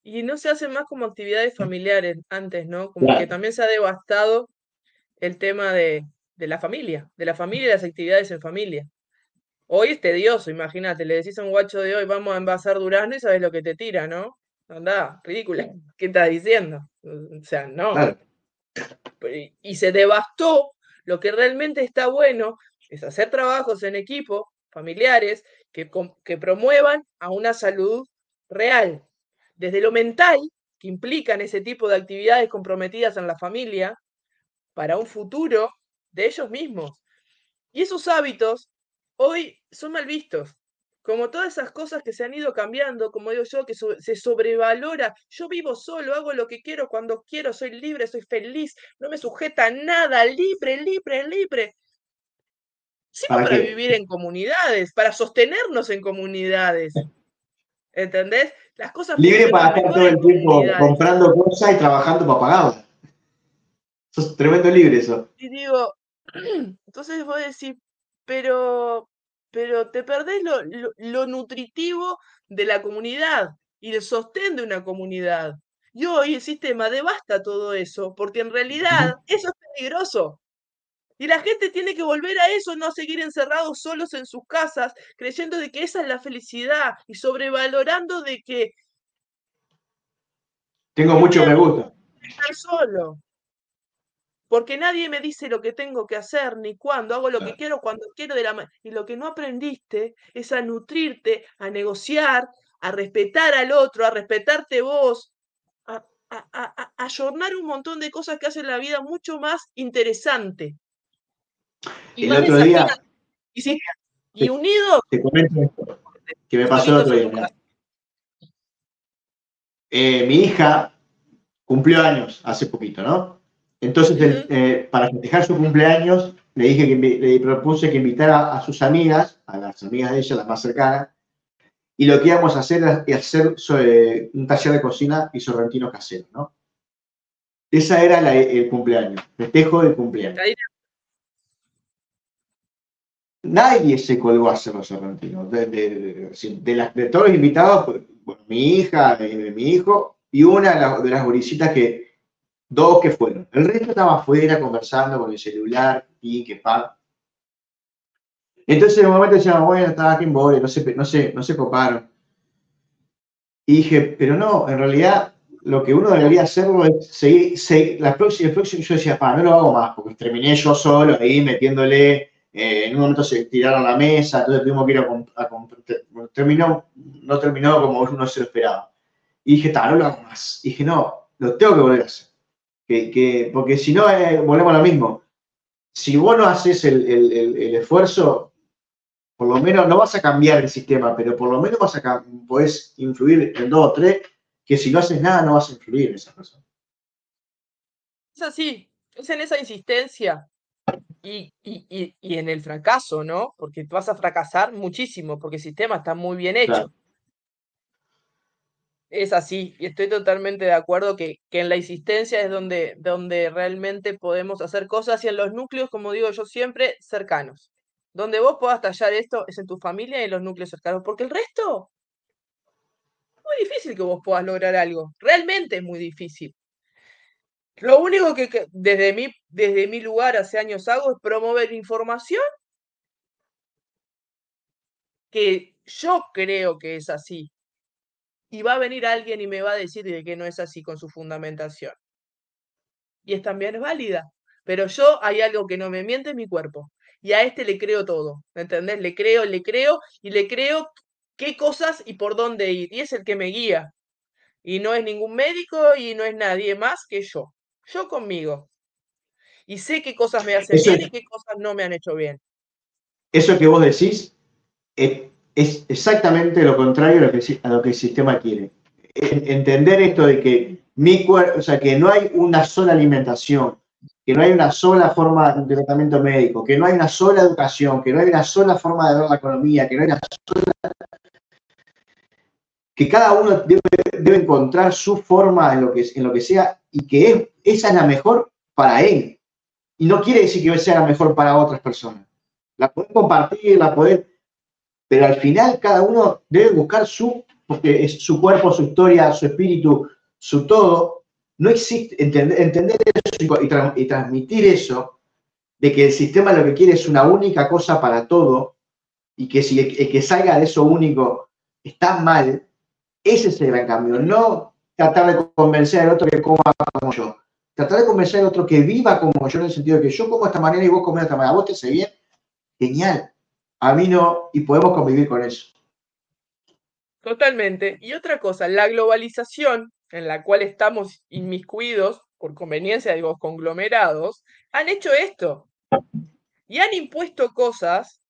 Y no se hacen más como actividades familiares antes, ¿no? Como que también se ha devastado el tema de, la familia, de la familia y las actividades en familia. Hoy es tedioso, imagínate, le decís a un guacho de hoy, vamos a envasar durazno y sabes lo que te tira, ¿no? Anda, ridícula. ¿Qué estás diciendo? O sea, no. Y se devastó. Lo que realmente está bueno es hacer trabajos en equipo, familiares, que, que promuevan a una salud real, desde lo mental, que implican ese tipo de actividades comprometidas en la familia, para un futuro de ellos mismos. Y esos hábitos hoy son mal vistos, como todas esas cosas que se han ido cambiando, como digo yo, que se sobrevalora. Yo vivo solo, hago lo que quiero cuando quiero, soy libre, soy feliz, no me sujeta a nada, libre, libre, libre. Sí, para vivir en comunidades, para sostenernos en comunidades. ¿Entendés? Las cosas Libre para estar todo el tiempo comprando cosas y trabajando para. Eso es tremendo libre eso. Y digo, <clears throat> entonces vos decís, pero, pero te perdés lo, nutritivo de la comunidad y el sostén de una comunidad. Y hoy el sistema devasta todo eso, porque en realidad eso es peligroso. Y la gente tiene que volver a eso, no seguir encerrados solos en sus casas, creyendo de que esa es la felicidad y sobrevalorando de que... Tengo mucho me gusta. Estar solo. Porque nadie me dice lo que tengo que hacer, ni cuándo, hago lo que quiero, cuando quiero de la Y lo que no aprendiste es a nutrirte, a negociar, a respetar al otro, a respetarte vos, a, a, a, a un montón de cosas que hacen la vida mucho más interesante. Y el otro día. Y, unido. Te comento esto, que me pasó el otro día. eh, mi hija cumplió años hace poquito, ¿no? Entonces, eh, para festejar su cumpleaños, le dije que le propuse que invitara a sus amigas, a las amigas de ella, las más cercanas, y lo que íbamos a hacer es hacer un taller de cocina y sorrentino casero, ¿no? Esa era el cumpleaños, festejo del cumpleaños. Nadie se colgó a hacer los sorrentinos. De, de, todos los invitados, pues, mi hija, mi hijo y una de las, de que, dos que fueron. El resto estaba afuera conversando con el celular, y que pa. Entonces en un momento decíamos, bueno, estaba aquí en Bore, no se, no, se, no se coparon. Y dije, pero no, en realidad lo que uno debería hacerlo es seguir, la próxima, el próximo, yo decía, pa, no lo hago más, porque terminé yo solo ahí metiéndole, eh, en un momento se tiraron la mesa, entonces tuvimos que ir a, comprar, terminó, no terminó como uno se lo esperaba. Y dije, no lo hago más. Y dije, no, lo tengo que volver a hacer. Que, porque si no, eh, volvemos a lo mismo. Si vos no haces el, el, esfuerzo, por lo menos no vas a cambiar el sistema, pero por lo menos vas a podés influir en dos o tres que si no haces nada no vas a influir en esa persona. Es así, es en esa insistencia y, en el fracaso, ¿no? Porque vas a fracasar muchísimo, porque el sistema está muy bien hecho. Es así, y estoy totalmente de acuerdo que, en la insistencia es donde, donde realmente podemos hacer cosas y en los núcleos, como digo yo siempre, cercanos. Donde vos puedas tallar esto es en tu familia y en los núcleos cercanos, porque el resto muy difícil que vos puedas lograr algo. Realmente es muy difícil. Lo único que, desde, mi, desde mi lugar hace años hago es promover información que yo creo que es así. Y va a venir alguien y me va a decir de que no es así con su fundamentación. Y es también válida. Pero yo hay algo que no me miente en mi cuerpo. Y a este le creo todo. ¿Me entendés? Le creo, le creo y le creo qué cosas y por dónde ir. Y es el que me guía. Y no es ningún médico y no es nadie más que yo. Yo conmigo. Y sé qué cosas me hacen bien y qué cosas no me han hecho bien. Eso que vos decís es, exactamente lo contrario a lo, que, a lo que el sistema quiere. entender esto de que mi cuerpo, o sea, que no hay una sola alimentación, que no hay una sola forma de tratamiento médico, que no hay una sola educación, que no hay una sola forma de ver la economía, que no hay una sola que cada uno debe, encontrar su forma en lo, que, en lo que sea y que esa es la mejor para él. Y no quiere decir que sea la mejor para otras personas. La pueden compartir, la pueden... Pero al final cada uno debe buscar su, porque es su cuerpo, su historia, su espíritu, su todo. No existe, entender, entender eso y, y transmitir eso, de que el sistema lo que quiere es una única cosa para todo, y que si el que salga de eso único está mal, ese es el gran cambio, no tratar de convencer al otro que coma como yo. Tratar de convencer al otro que viva como yo en el sentido de que yo como esta manera y vos comes de esta manera. ¿Vos te hace bien? Genial. A mí no, y podemos convivir con eso. Totalmente. Y otra cosa, la globalización en la cual estamos inmiscuidos por conveniencia los conglomerados, han hecho esto. Y han impuesto cosas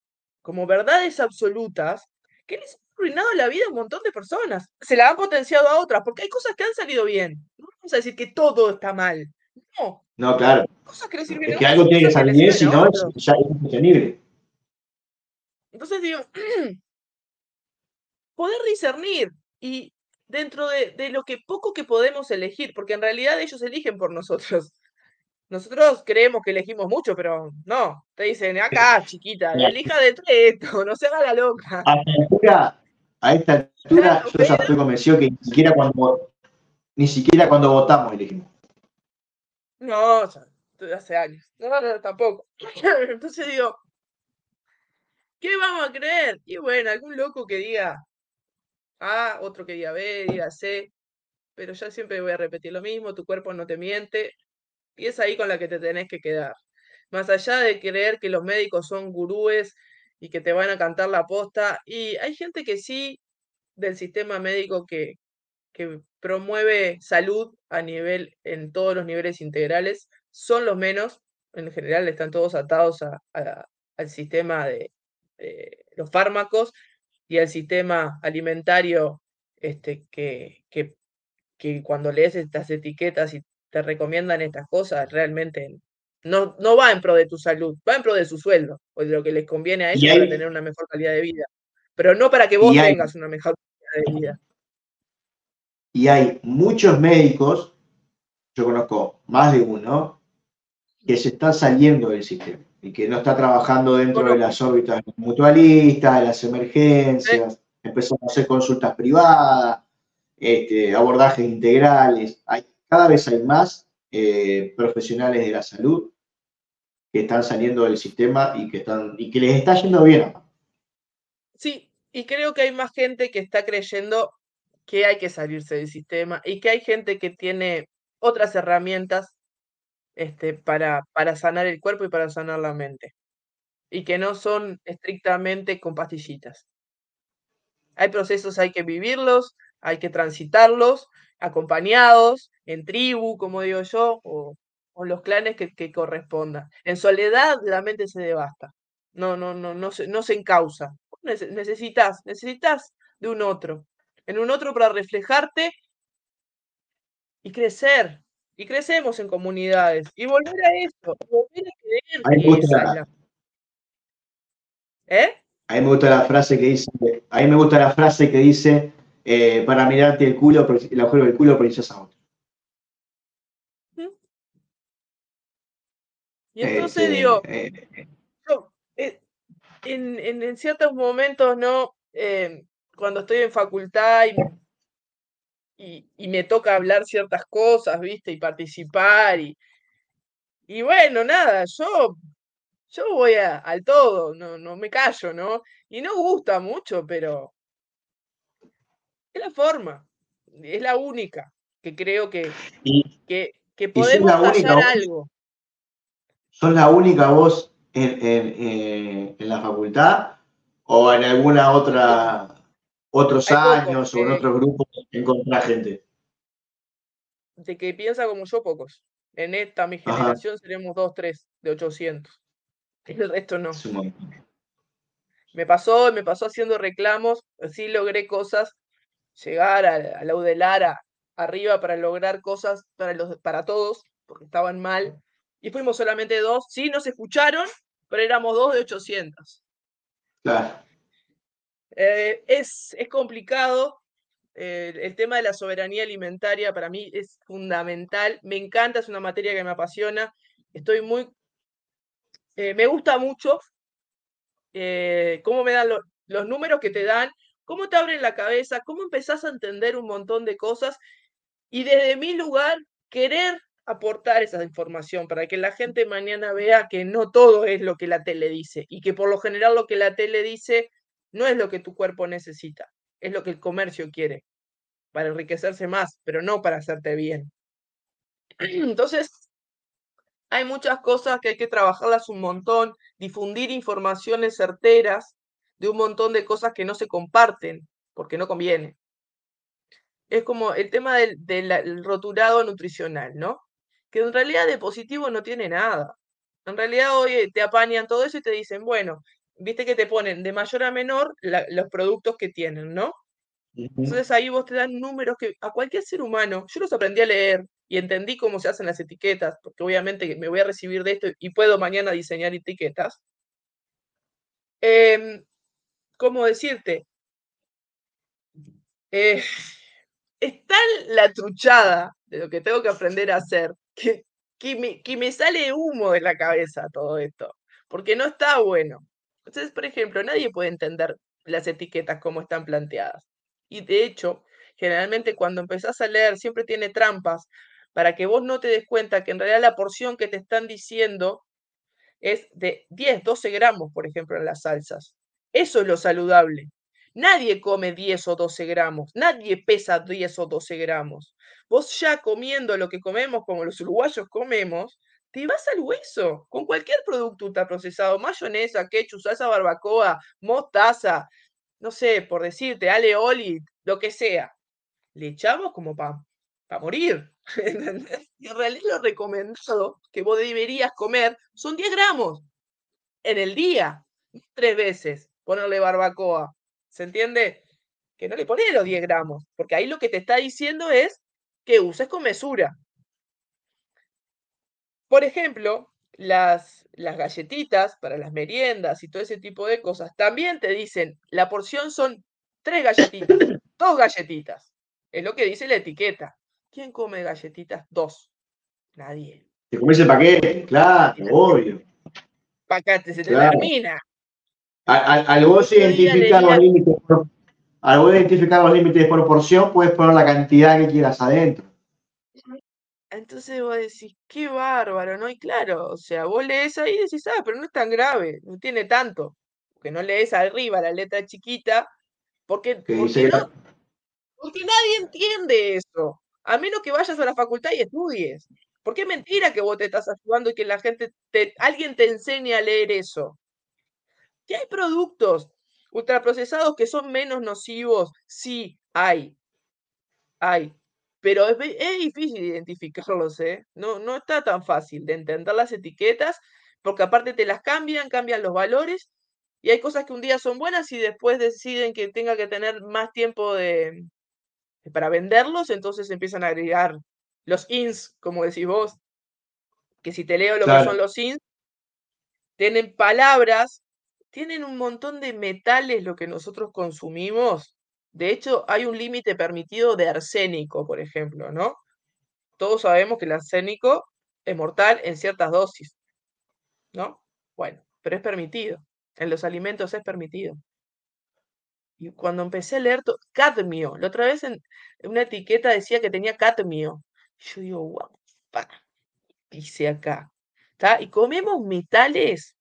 como verdades absolutas que les arruinado la vida a un montón de personas. Se la han potenciado a otras, porque hay cosas que han salido bien. No vamos a decir que todo está mal. No. No, claro. Cosas que es que algo tiene que salir bien, si no, ya es insostenible. Entonces digo, <clears throat> poder discernir y dentro de, de, lo que poco que podemos elegir, porque en realidad ellos eligen por nosotros. <laughs> Nosotros creemos que elegimos mucho, pero no. Te dicen, acá, <laughs> chiquita, elija de esto, <laughs> no se haga la loca a esta altura yo ya estoy convencido que ni siquiera cuando, ni siquiera cuando votamos elegimos. No, hace años. No, no, tampoco. <laughs> Entonces digo, ¿qué vamos a creer? Y bueno, algún loco que diga A, otro que diga B, diga C, pero ya siempre voy a repetir lo mismo, tu cuerpo no te miente, y es ahí con la que te tenés que quedar. Más allá de creer que los médicos son gurúes y que te van a cantar la posta. Y hay gente que sí del sistema médico que, que promueve salud a nivel, en todos los niveles integrales, son los menos. En general están todos atados al sistema de los fármacos y al sistema alimentario este, que, que, que cuando lees estas etiquetas y te recomiendan estas cosas, realmente no, no va en pro de tu salud, va en pro de su sueldo o de lo que les conviene a ellos para tener una mejor calidad de vida, pero no para que vos tengas una mejor calidad de vida. Y hay muchos médicos, yo conozco más de uno, que se están saliendo del sistema y que no está trabajando dentro de las órbitas mutualistas, de las emergencias, empezó a hacer consultas privadas, este, abordajes integrales. Hay, cada vez hay más eh, profesionales de la salud que están saliendo del sistema y que, están, y que les está yendo bien. Sí, y creo que hay más gente que está creyendo que hay que salirse del sistema y que hay gente que tiene otras herramientas este, para, para sanar el cuerpo y para sanar la mente. Y que no son estrictamente con pastillitas. Hay procesos, hay que vivirlos, hay que transitarlos, acompañados, en tribu, como digo yo, o, o los clanes que, que, correspondan. En soledad la mente se devasta. No, no, no, no se, no se encausa. Necesitas, necesitas de un otro. En un otro para reflejarte y crecer, y crecemos en comunidades y volver a eso, volver a creer ¿Eh? A mí me gusta la frase que dice, a mí me gusta la frase que dice, eh, para mirarte el culo, el agujero del culo precisas a otro. Y entonces este, digo, eh, eh, en, en, en, ciertos momentos, ¿no? Cuando estoy en facultad y y, me toca hablar ciertas cosas, ¿viste? Y participar. Y, y bueno, nada, yo, yo voy al todo, no, no me callo, ¿no? Y no gusta mucho, pero es la forma, es la única que creo que, que, que, podemos tallar algo. ¿Sos la única voz en, en, en, la facultad o en alguna otra otros años o en otros grupos encontrar gente? De que piensa como yo, pocos. En esta, mi generación, seremos dos, tres, de 800. El resto no. Me pasó, me pasó haciendo reclamos, sí logré cosas, llegar a, la Udelara arriba para lograr cosas para, los, para todos, porque estaban mal. Y fuimos solamente dos, sí nos escucharon, pero éramos dos de 800. Claro. Eh, es, es, complicado. Eh, el tema de la soberanía alimentaria para mí es fundamental. Me encanta, es una materia que me apasiona. Estoy muy... Eh, me gusta mucho cómo me dan los números que te dan, cómo te abren la cabeza, cómo empezás a entender un montón de cosas y desde mi lugar querer aportar esa información para que la gente mañana vea que no todo es lo que la tele dice y que por lo general lo que la tele dice no es lo que tu cuerpo necesita, es lo que el comercio quiere, para enriquecerse más, pero no para hacerte bien. Entonces, hay muchas cosas que hay que trabajarlas un montón, difundir informaciones certeras de un montón de cosas que no se comparten, porque no conviene. Es como el tema del, del roturado nutricional, ¿no? Que en realidad de positivo no tiene nada. En realidad hoy te apañan todo eso y te dicen, bueno, viste que te ponen de mayor a menor los productos que tienen, ¿no? Entonces ahí vos te dan números que a cualquier ser humano, yo los aprendí a leer y entendí cómo se hacen las etiquetas, porque obviamente me voy a recibir de esto y puedo mañana diseñar etiquetas. Em, ¿Cómo decirte? Eh, es tan la truchada de lo que tengo que aprender a hacer que, que, me, que me sale humo de la cabeza todo esto, porque no está bueno. Entonces, por ejemplo, nadie puede entender las etiquetas como están planteadas. Y de hecho, generalmente cuando empezás a leer siempre tiene trampas para que vos no te des cuenta que en realidad la porción que te están diciendo es de 10, 12 gramos, por ejemplo, en las salsas. Eso es lo saludable. Nadie come 10 o 12 gramos, nadie pesa 10 o 12 gramos. Vos ya comiendo lo que comemos, como los uruguayos comemos, te vas al hueso con cualquier producto ultraprocesado, mayonesa, ketchup, salsa barbacoa, mostaza, no sé, por decirte, oleoli, lo que sea. Le echamos como para pa morir. <laughs> y en realidad lo recomendado que vos deberías comer son 10 gramos en el día, tres veces, ponerle barbacoa. ¿Se entiende? Que no le pones los 10 gramos, porque ahí lo que te está diciendo es que uses con mesura. Por ejemplo, las, las galletitas para las meriendas y todo ese tipo de cosas, también te dicen, la porción son tres galletitas, <coughs> dos galletitas. Es lo que dice la etiqueta. ¿Quién come galletitas? Dos. Nadie. Te comes el paquete, claro, obvio. Paquete, se te termina. Al, al, vos identificar los límites por, al vos identificar los límites por porción, puedes poner la cantidad que quieras adentro. Entonces vos decís, qué bárbaro, ¿no? Y claro, o sea, vos lees ahí y decís, ah, pero no es tan grave, no tiene tanto. Que no lees arriba la letra chiquita, porque, porque no, porque nadie entiende eso. A menos que vayas a la facultad y estudies. Porque es mentira que vos te estás ayudando y que la gente, te, alguien te enseñe a leer eso. Que hay productos ultraprocesados que son menos nocivos, sí, hay. Hay. Pero es, es difícil identificarlos, ¿eh? No, no está tan fácil de entender las etiquetas, porque aparte te las cambian, cambian los valores, y hay cosas que un día son buenas y después deciden que tenga que tener más tiempo de, para venderlos, entonces empiezan a agregar los ins, como decís vos, que si te leo lo que son los ins, tienen palabras, tienen un montón de metales lo que nosotros consumimos. De hecho, hay un límite permitido de arsénico, por ejemplo, ¿no? Todos sabemos que el arsénico es mortal en ciertas dosis, ¿no? Bueno, pero es permitido. En los alimentos es permitido. Y cuando empecé a leer cadmio, la otra vez en una etiqueta decía que tenía cadmio. Yo digo, wow, dice acá. Y comemos metales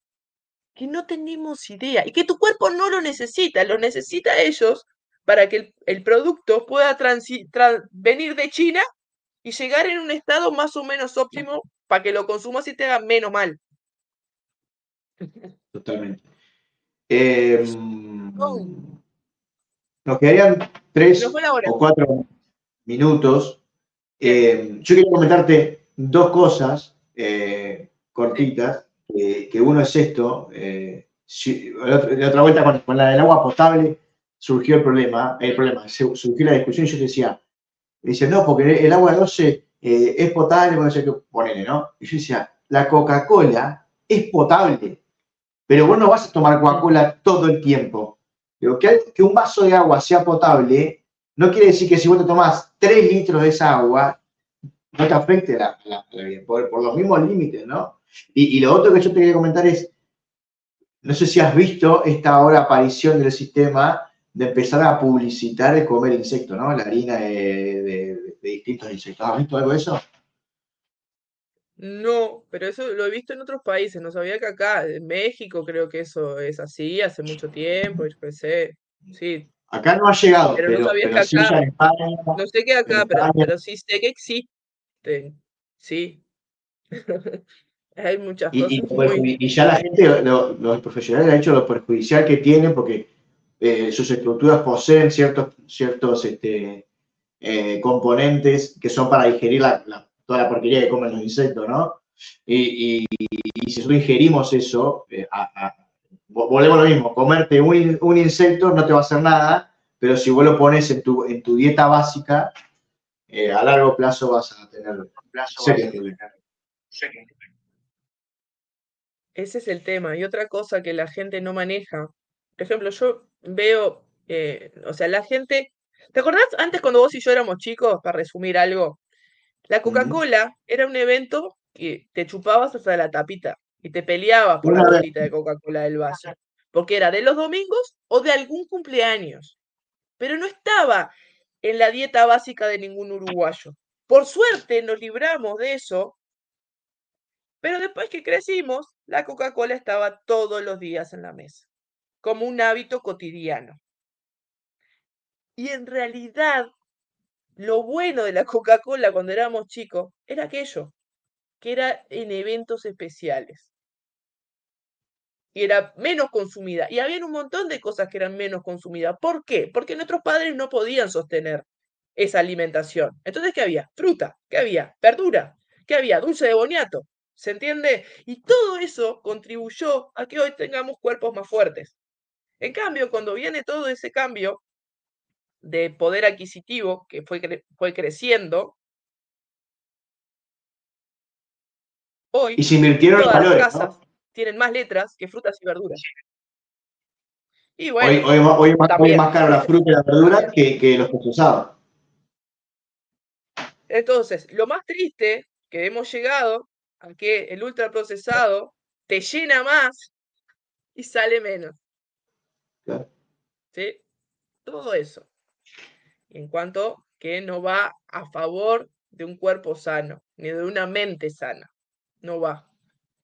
que no tenemos idea y que tu cuerpo no lo necesita, lo necesita ellos para que el, producto pueda venir de China y llegar en un estado más o menos óptimo para que lo consumas y te haga menos mal. <laughs> Totalmente. Eh, nos quedarían tres o cuatro minutos. Eh, yo quería comentarte dos cosas eh, cortitas, que uno es esto. Eh, la otra vuelta con, la del agua potable surgió el problema, el problema, surgió la discusión y yo decía, dice, no, porque el agua 12 es potable, no sé qué ¿no? Y yo decía, la Coca-Cola es potable, pero vos no vas a tomar Coca-Cola todo el tiempo que, un vaso de agua sea potable no quiere decir que si vos te tomás 3 litros de esa agua, no te afecte la, vida, por, los mismos límites, ¿no? Y, lo otro que yo te quería comentar es, no sé si has visto esta ahora aparición del sistema de empezar a publicitar el comer insectos, ¿no? La harina de, distintos insectos. ¿Has visto algo de eso? No, pero eso lo he visto en otros países, no sabía que acá, en México creo que eso es así hace mucho tiempo, yo pensé, sí. Acá no ha llegado, pero, no sabía que acá, no sé qué acá, pero, sí sé que existen, sí. <laughs> Hay muchas cosas. Y, ya la gente, los profesionales han hecho lo perjudicial que tienen porque eh, sus estructuras poseen ciertos, ciertos este, eh, componentes que son para digerir la toda la porquería que comen los insectos, ¿no? Y, si nosotros ingerimos eso, eh, volvemos a lo mismo, comerte un, insecto no te va a hacer nada, pero si vos lo pones en tu, en tu dieta básica, eh, a largo plazo vas a tener Ese es el tema. Y otra cosa que la gente no maneja. Por ejemplo, yo veo, eh, o sea, la gente. ¿Te acordás antes cuando vos y yo éramos chicos, para resumir algo, la Coca-Cola era un evento que te chupabas hasta la tapita y te peleabas por la tapita de Coca-Cola del vaso, porque era de los domingos o de algún cumpleaños, pero no estaba en la dieta básica de ningún uruguayo. Por suerte nos libramos de eso, pero después que crecimos, la Coca-Cola estaba todos los días en la mesa, como un hábito cotidiano. Y en realidad lo bueno de la <laughs> Coca-Cola cuando éramos chicos era aquello, que era en eventos especiales. Y era menos consumida. Y había un montón de cosas que eran menos consumidas. ¿Por qué? Porque nuestros padres no podían sostener esa alimentación. Entonces, ¿qué había? Fruta, ¿qué había? Verdura, ¿qué había? Dulce de boniato. ¿Se entiende? Y todo eso contribuyó a que hoy tengamos cuerpos más fuertes. En cambio, cuando viene todo ese cambio de poder adquisitivo que fue, fue creciendo, hoy y se invirtieron las casas tienen más letras que frutas y verduras. Y bueno, hoy, hoy, más caro la fruta y la verdura que, que los procesados. Entonces, lo más triste que hemos llegado a que el ultraprocesado te llena más y sale menos. ¿Sí? Todo eso. En cuanto que no va a favor de un cuerpo sano, ni de una mente sana. No va.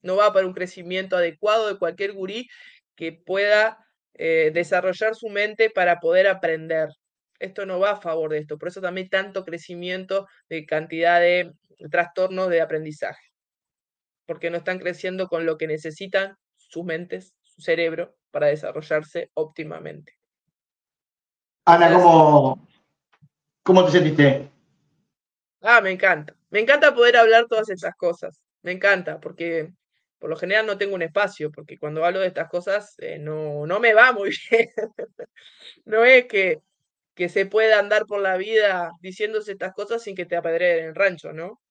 No va para un crecimiento adecuado de cualquier gurí que pueda eh, desarrollar su mente para poder aprender. Esto no va a favor de esto. Por eso también tanto crecimiento de cantidad de trastornos de aprendizaje. Porque no están creciendo con lo que necesitan sus mentes, su cerebro, para desarrollarse óptimamente. Ana. ¿cómo, ¿cómo te sentiste? Ah, me encanta. Me encanta poder hablar todas estas cosas. Me encanta, porque por lo general no tengo un espacio, porque cuando hablo de estas cosas eh, no, no me va muy <laughs> bien. No es que, que se pueda andar por la vida diciéndose estas cosas sin que te apedreen en el rancho, ¿no?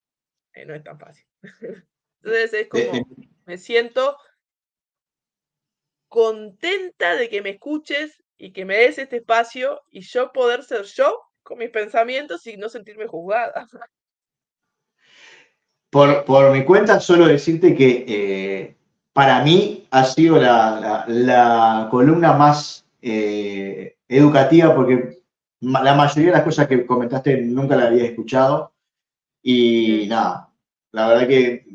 Eh, no es tan fácil. <laughs> Entonces es Eh, como, me siento contenta de que me escuches y que me des este espacio y yo poder ser yo con mis pensamientos y no sentirme juzgada. Por, por mi cuenta, solo decirte que eh, para mí ha sido la, la- la columna más eh, educativa porque la mayoría de las cosas que comentaste nunca la había escuchado y Mm. nada, la verdad que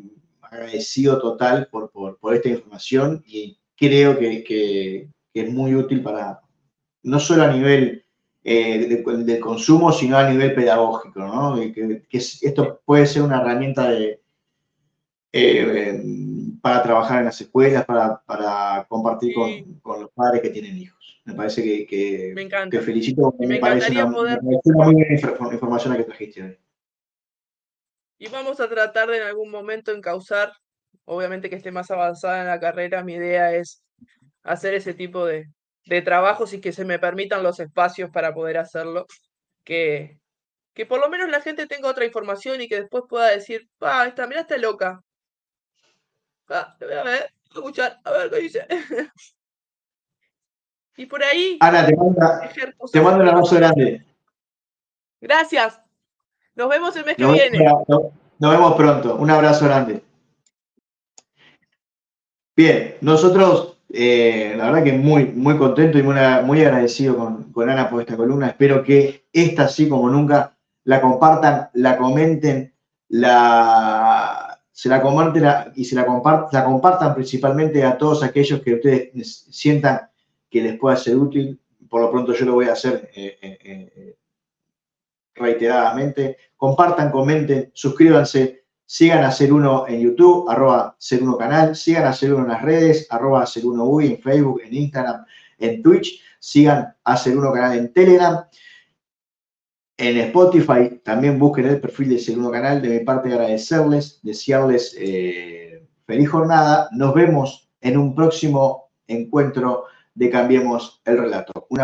agradecido total por, por, por esta información y creo que, que- que es muy útil para, no solo a nivel eh, de- del consumo, sino a nivel pedagógico, ¿no? Que, que es- esto puede ser una herramienta de, eh, para trabajar en las escuelas, para, para compartir con, Sí. con los padres que tienen hijos. Me parece que, que, Me encanta. felicito, me, me parece una, poder- una muy buena infor- información la que trajiste hoy. Y vamos a tratar de en algún momento encauzar, obviamente que esté más avanzada en la carrera, mi idea es hacer ese tipo de, de trabajos y que se me permitan los espacios para poder hacerlo, que, que por lo menos la gente tenga otra información y que después pueda decir, ah, esta, mira, está loca. Ah, voy a ver, voy a escuchar, a ver qué dice. <laughs> y por ahí, Ana, te mando, te mando un abrazo grande. Gracias. Nos vemos el mes que viene. vemos, nos vemos pronto. Un abrazo grande. Bien, nosotros, eh, la verdad que muy, muy contento y muy, muy agradecido con, con Ana por esta columna. Espero que esta, así como nunca, la compartan, la comenten, la, se la comparten la- y se la, compart- la compartan principalmente a todos aquellos que ustedes sientan que les pueda ser útil. Por lo pronto yo lo voy a hacer eh, eh, reiteradamente. Compartan, comenten, suscríbanse, sigan a Ser Uno en YouTube, arroba Ser Uno Canal, sigan a Ser Uno en las redes, arroba Ser Uno UI en Facebook, en Instagram, en Twitch, sigan a Ser Uno Canal en Telegram. En Spotify también busquen el perfil de Ser Uno Canal. De mi parte, agradecerles, desearles eh, feliz jornada. Nos vemos en un próximo encuentro de Cambiemos el Relato. Un abrazo.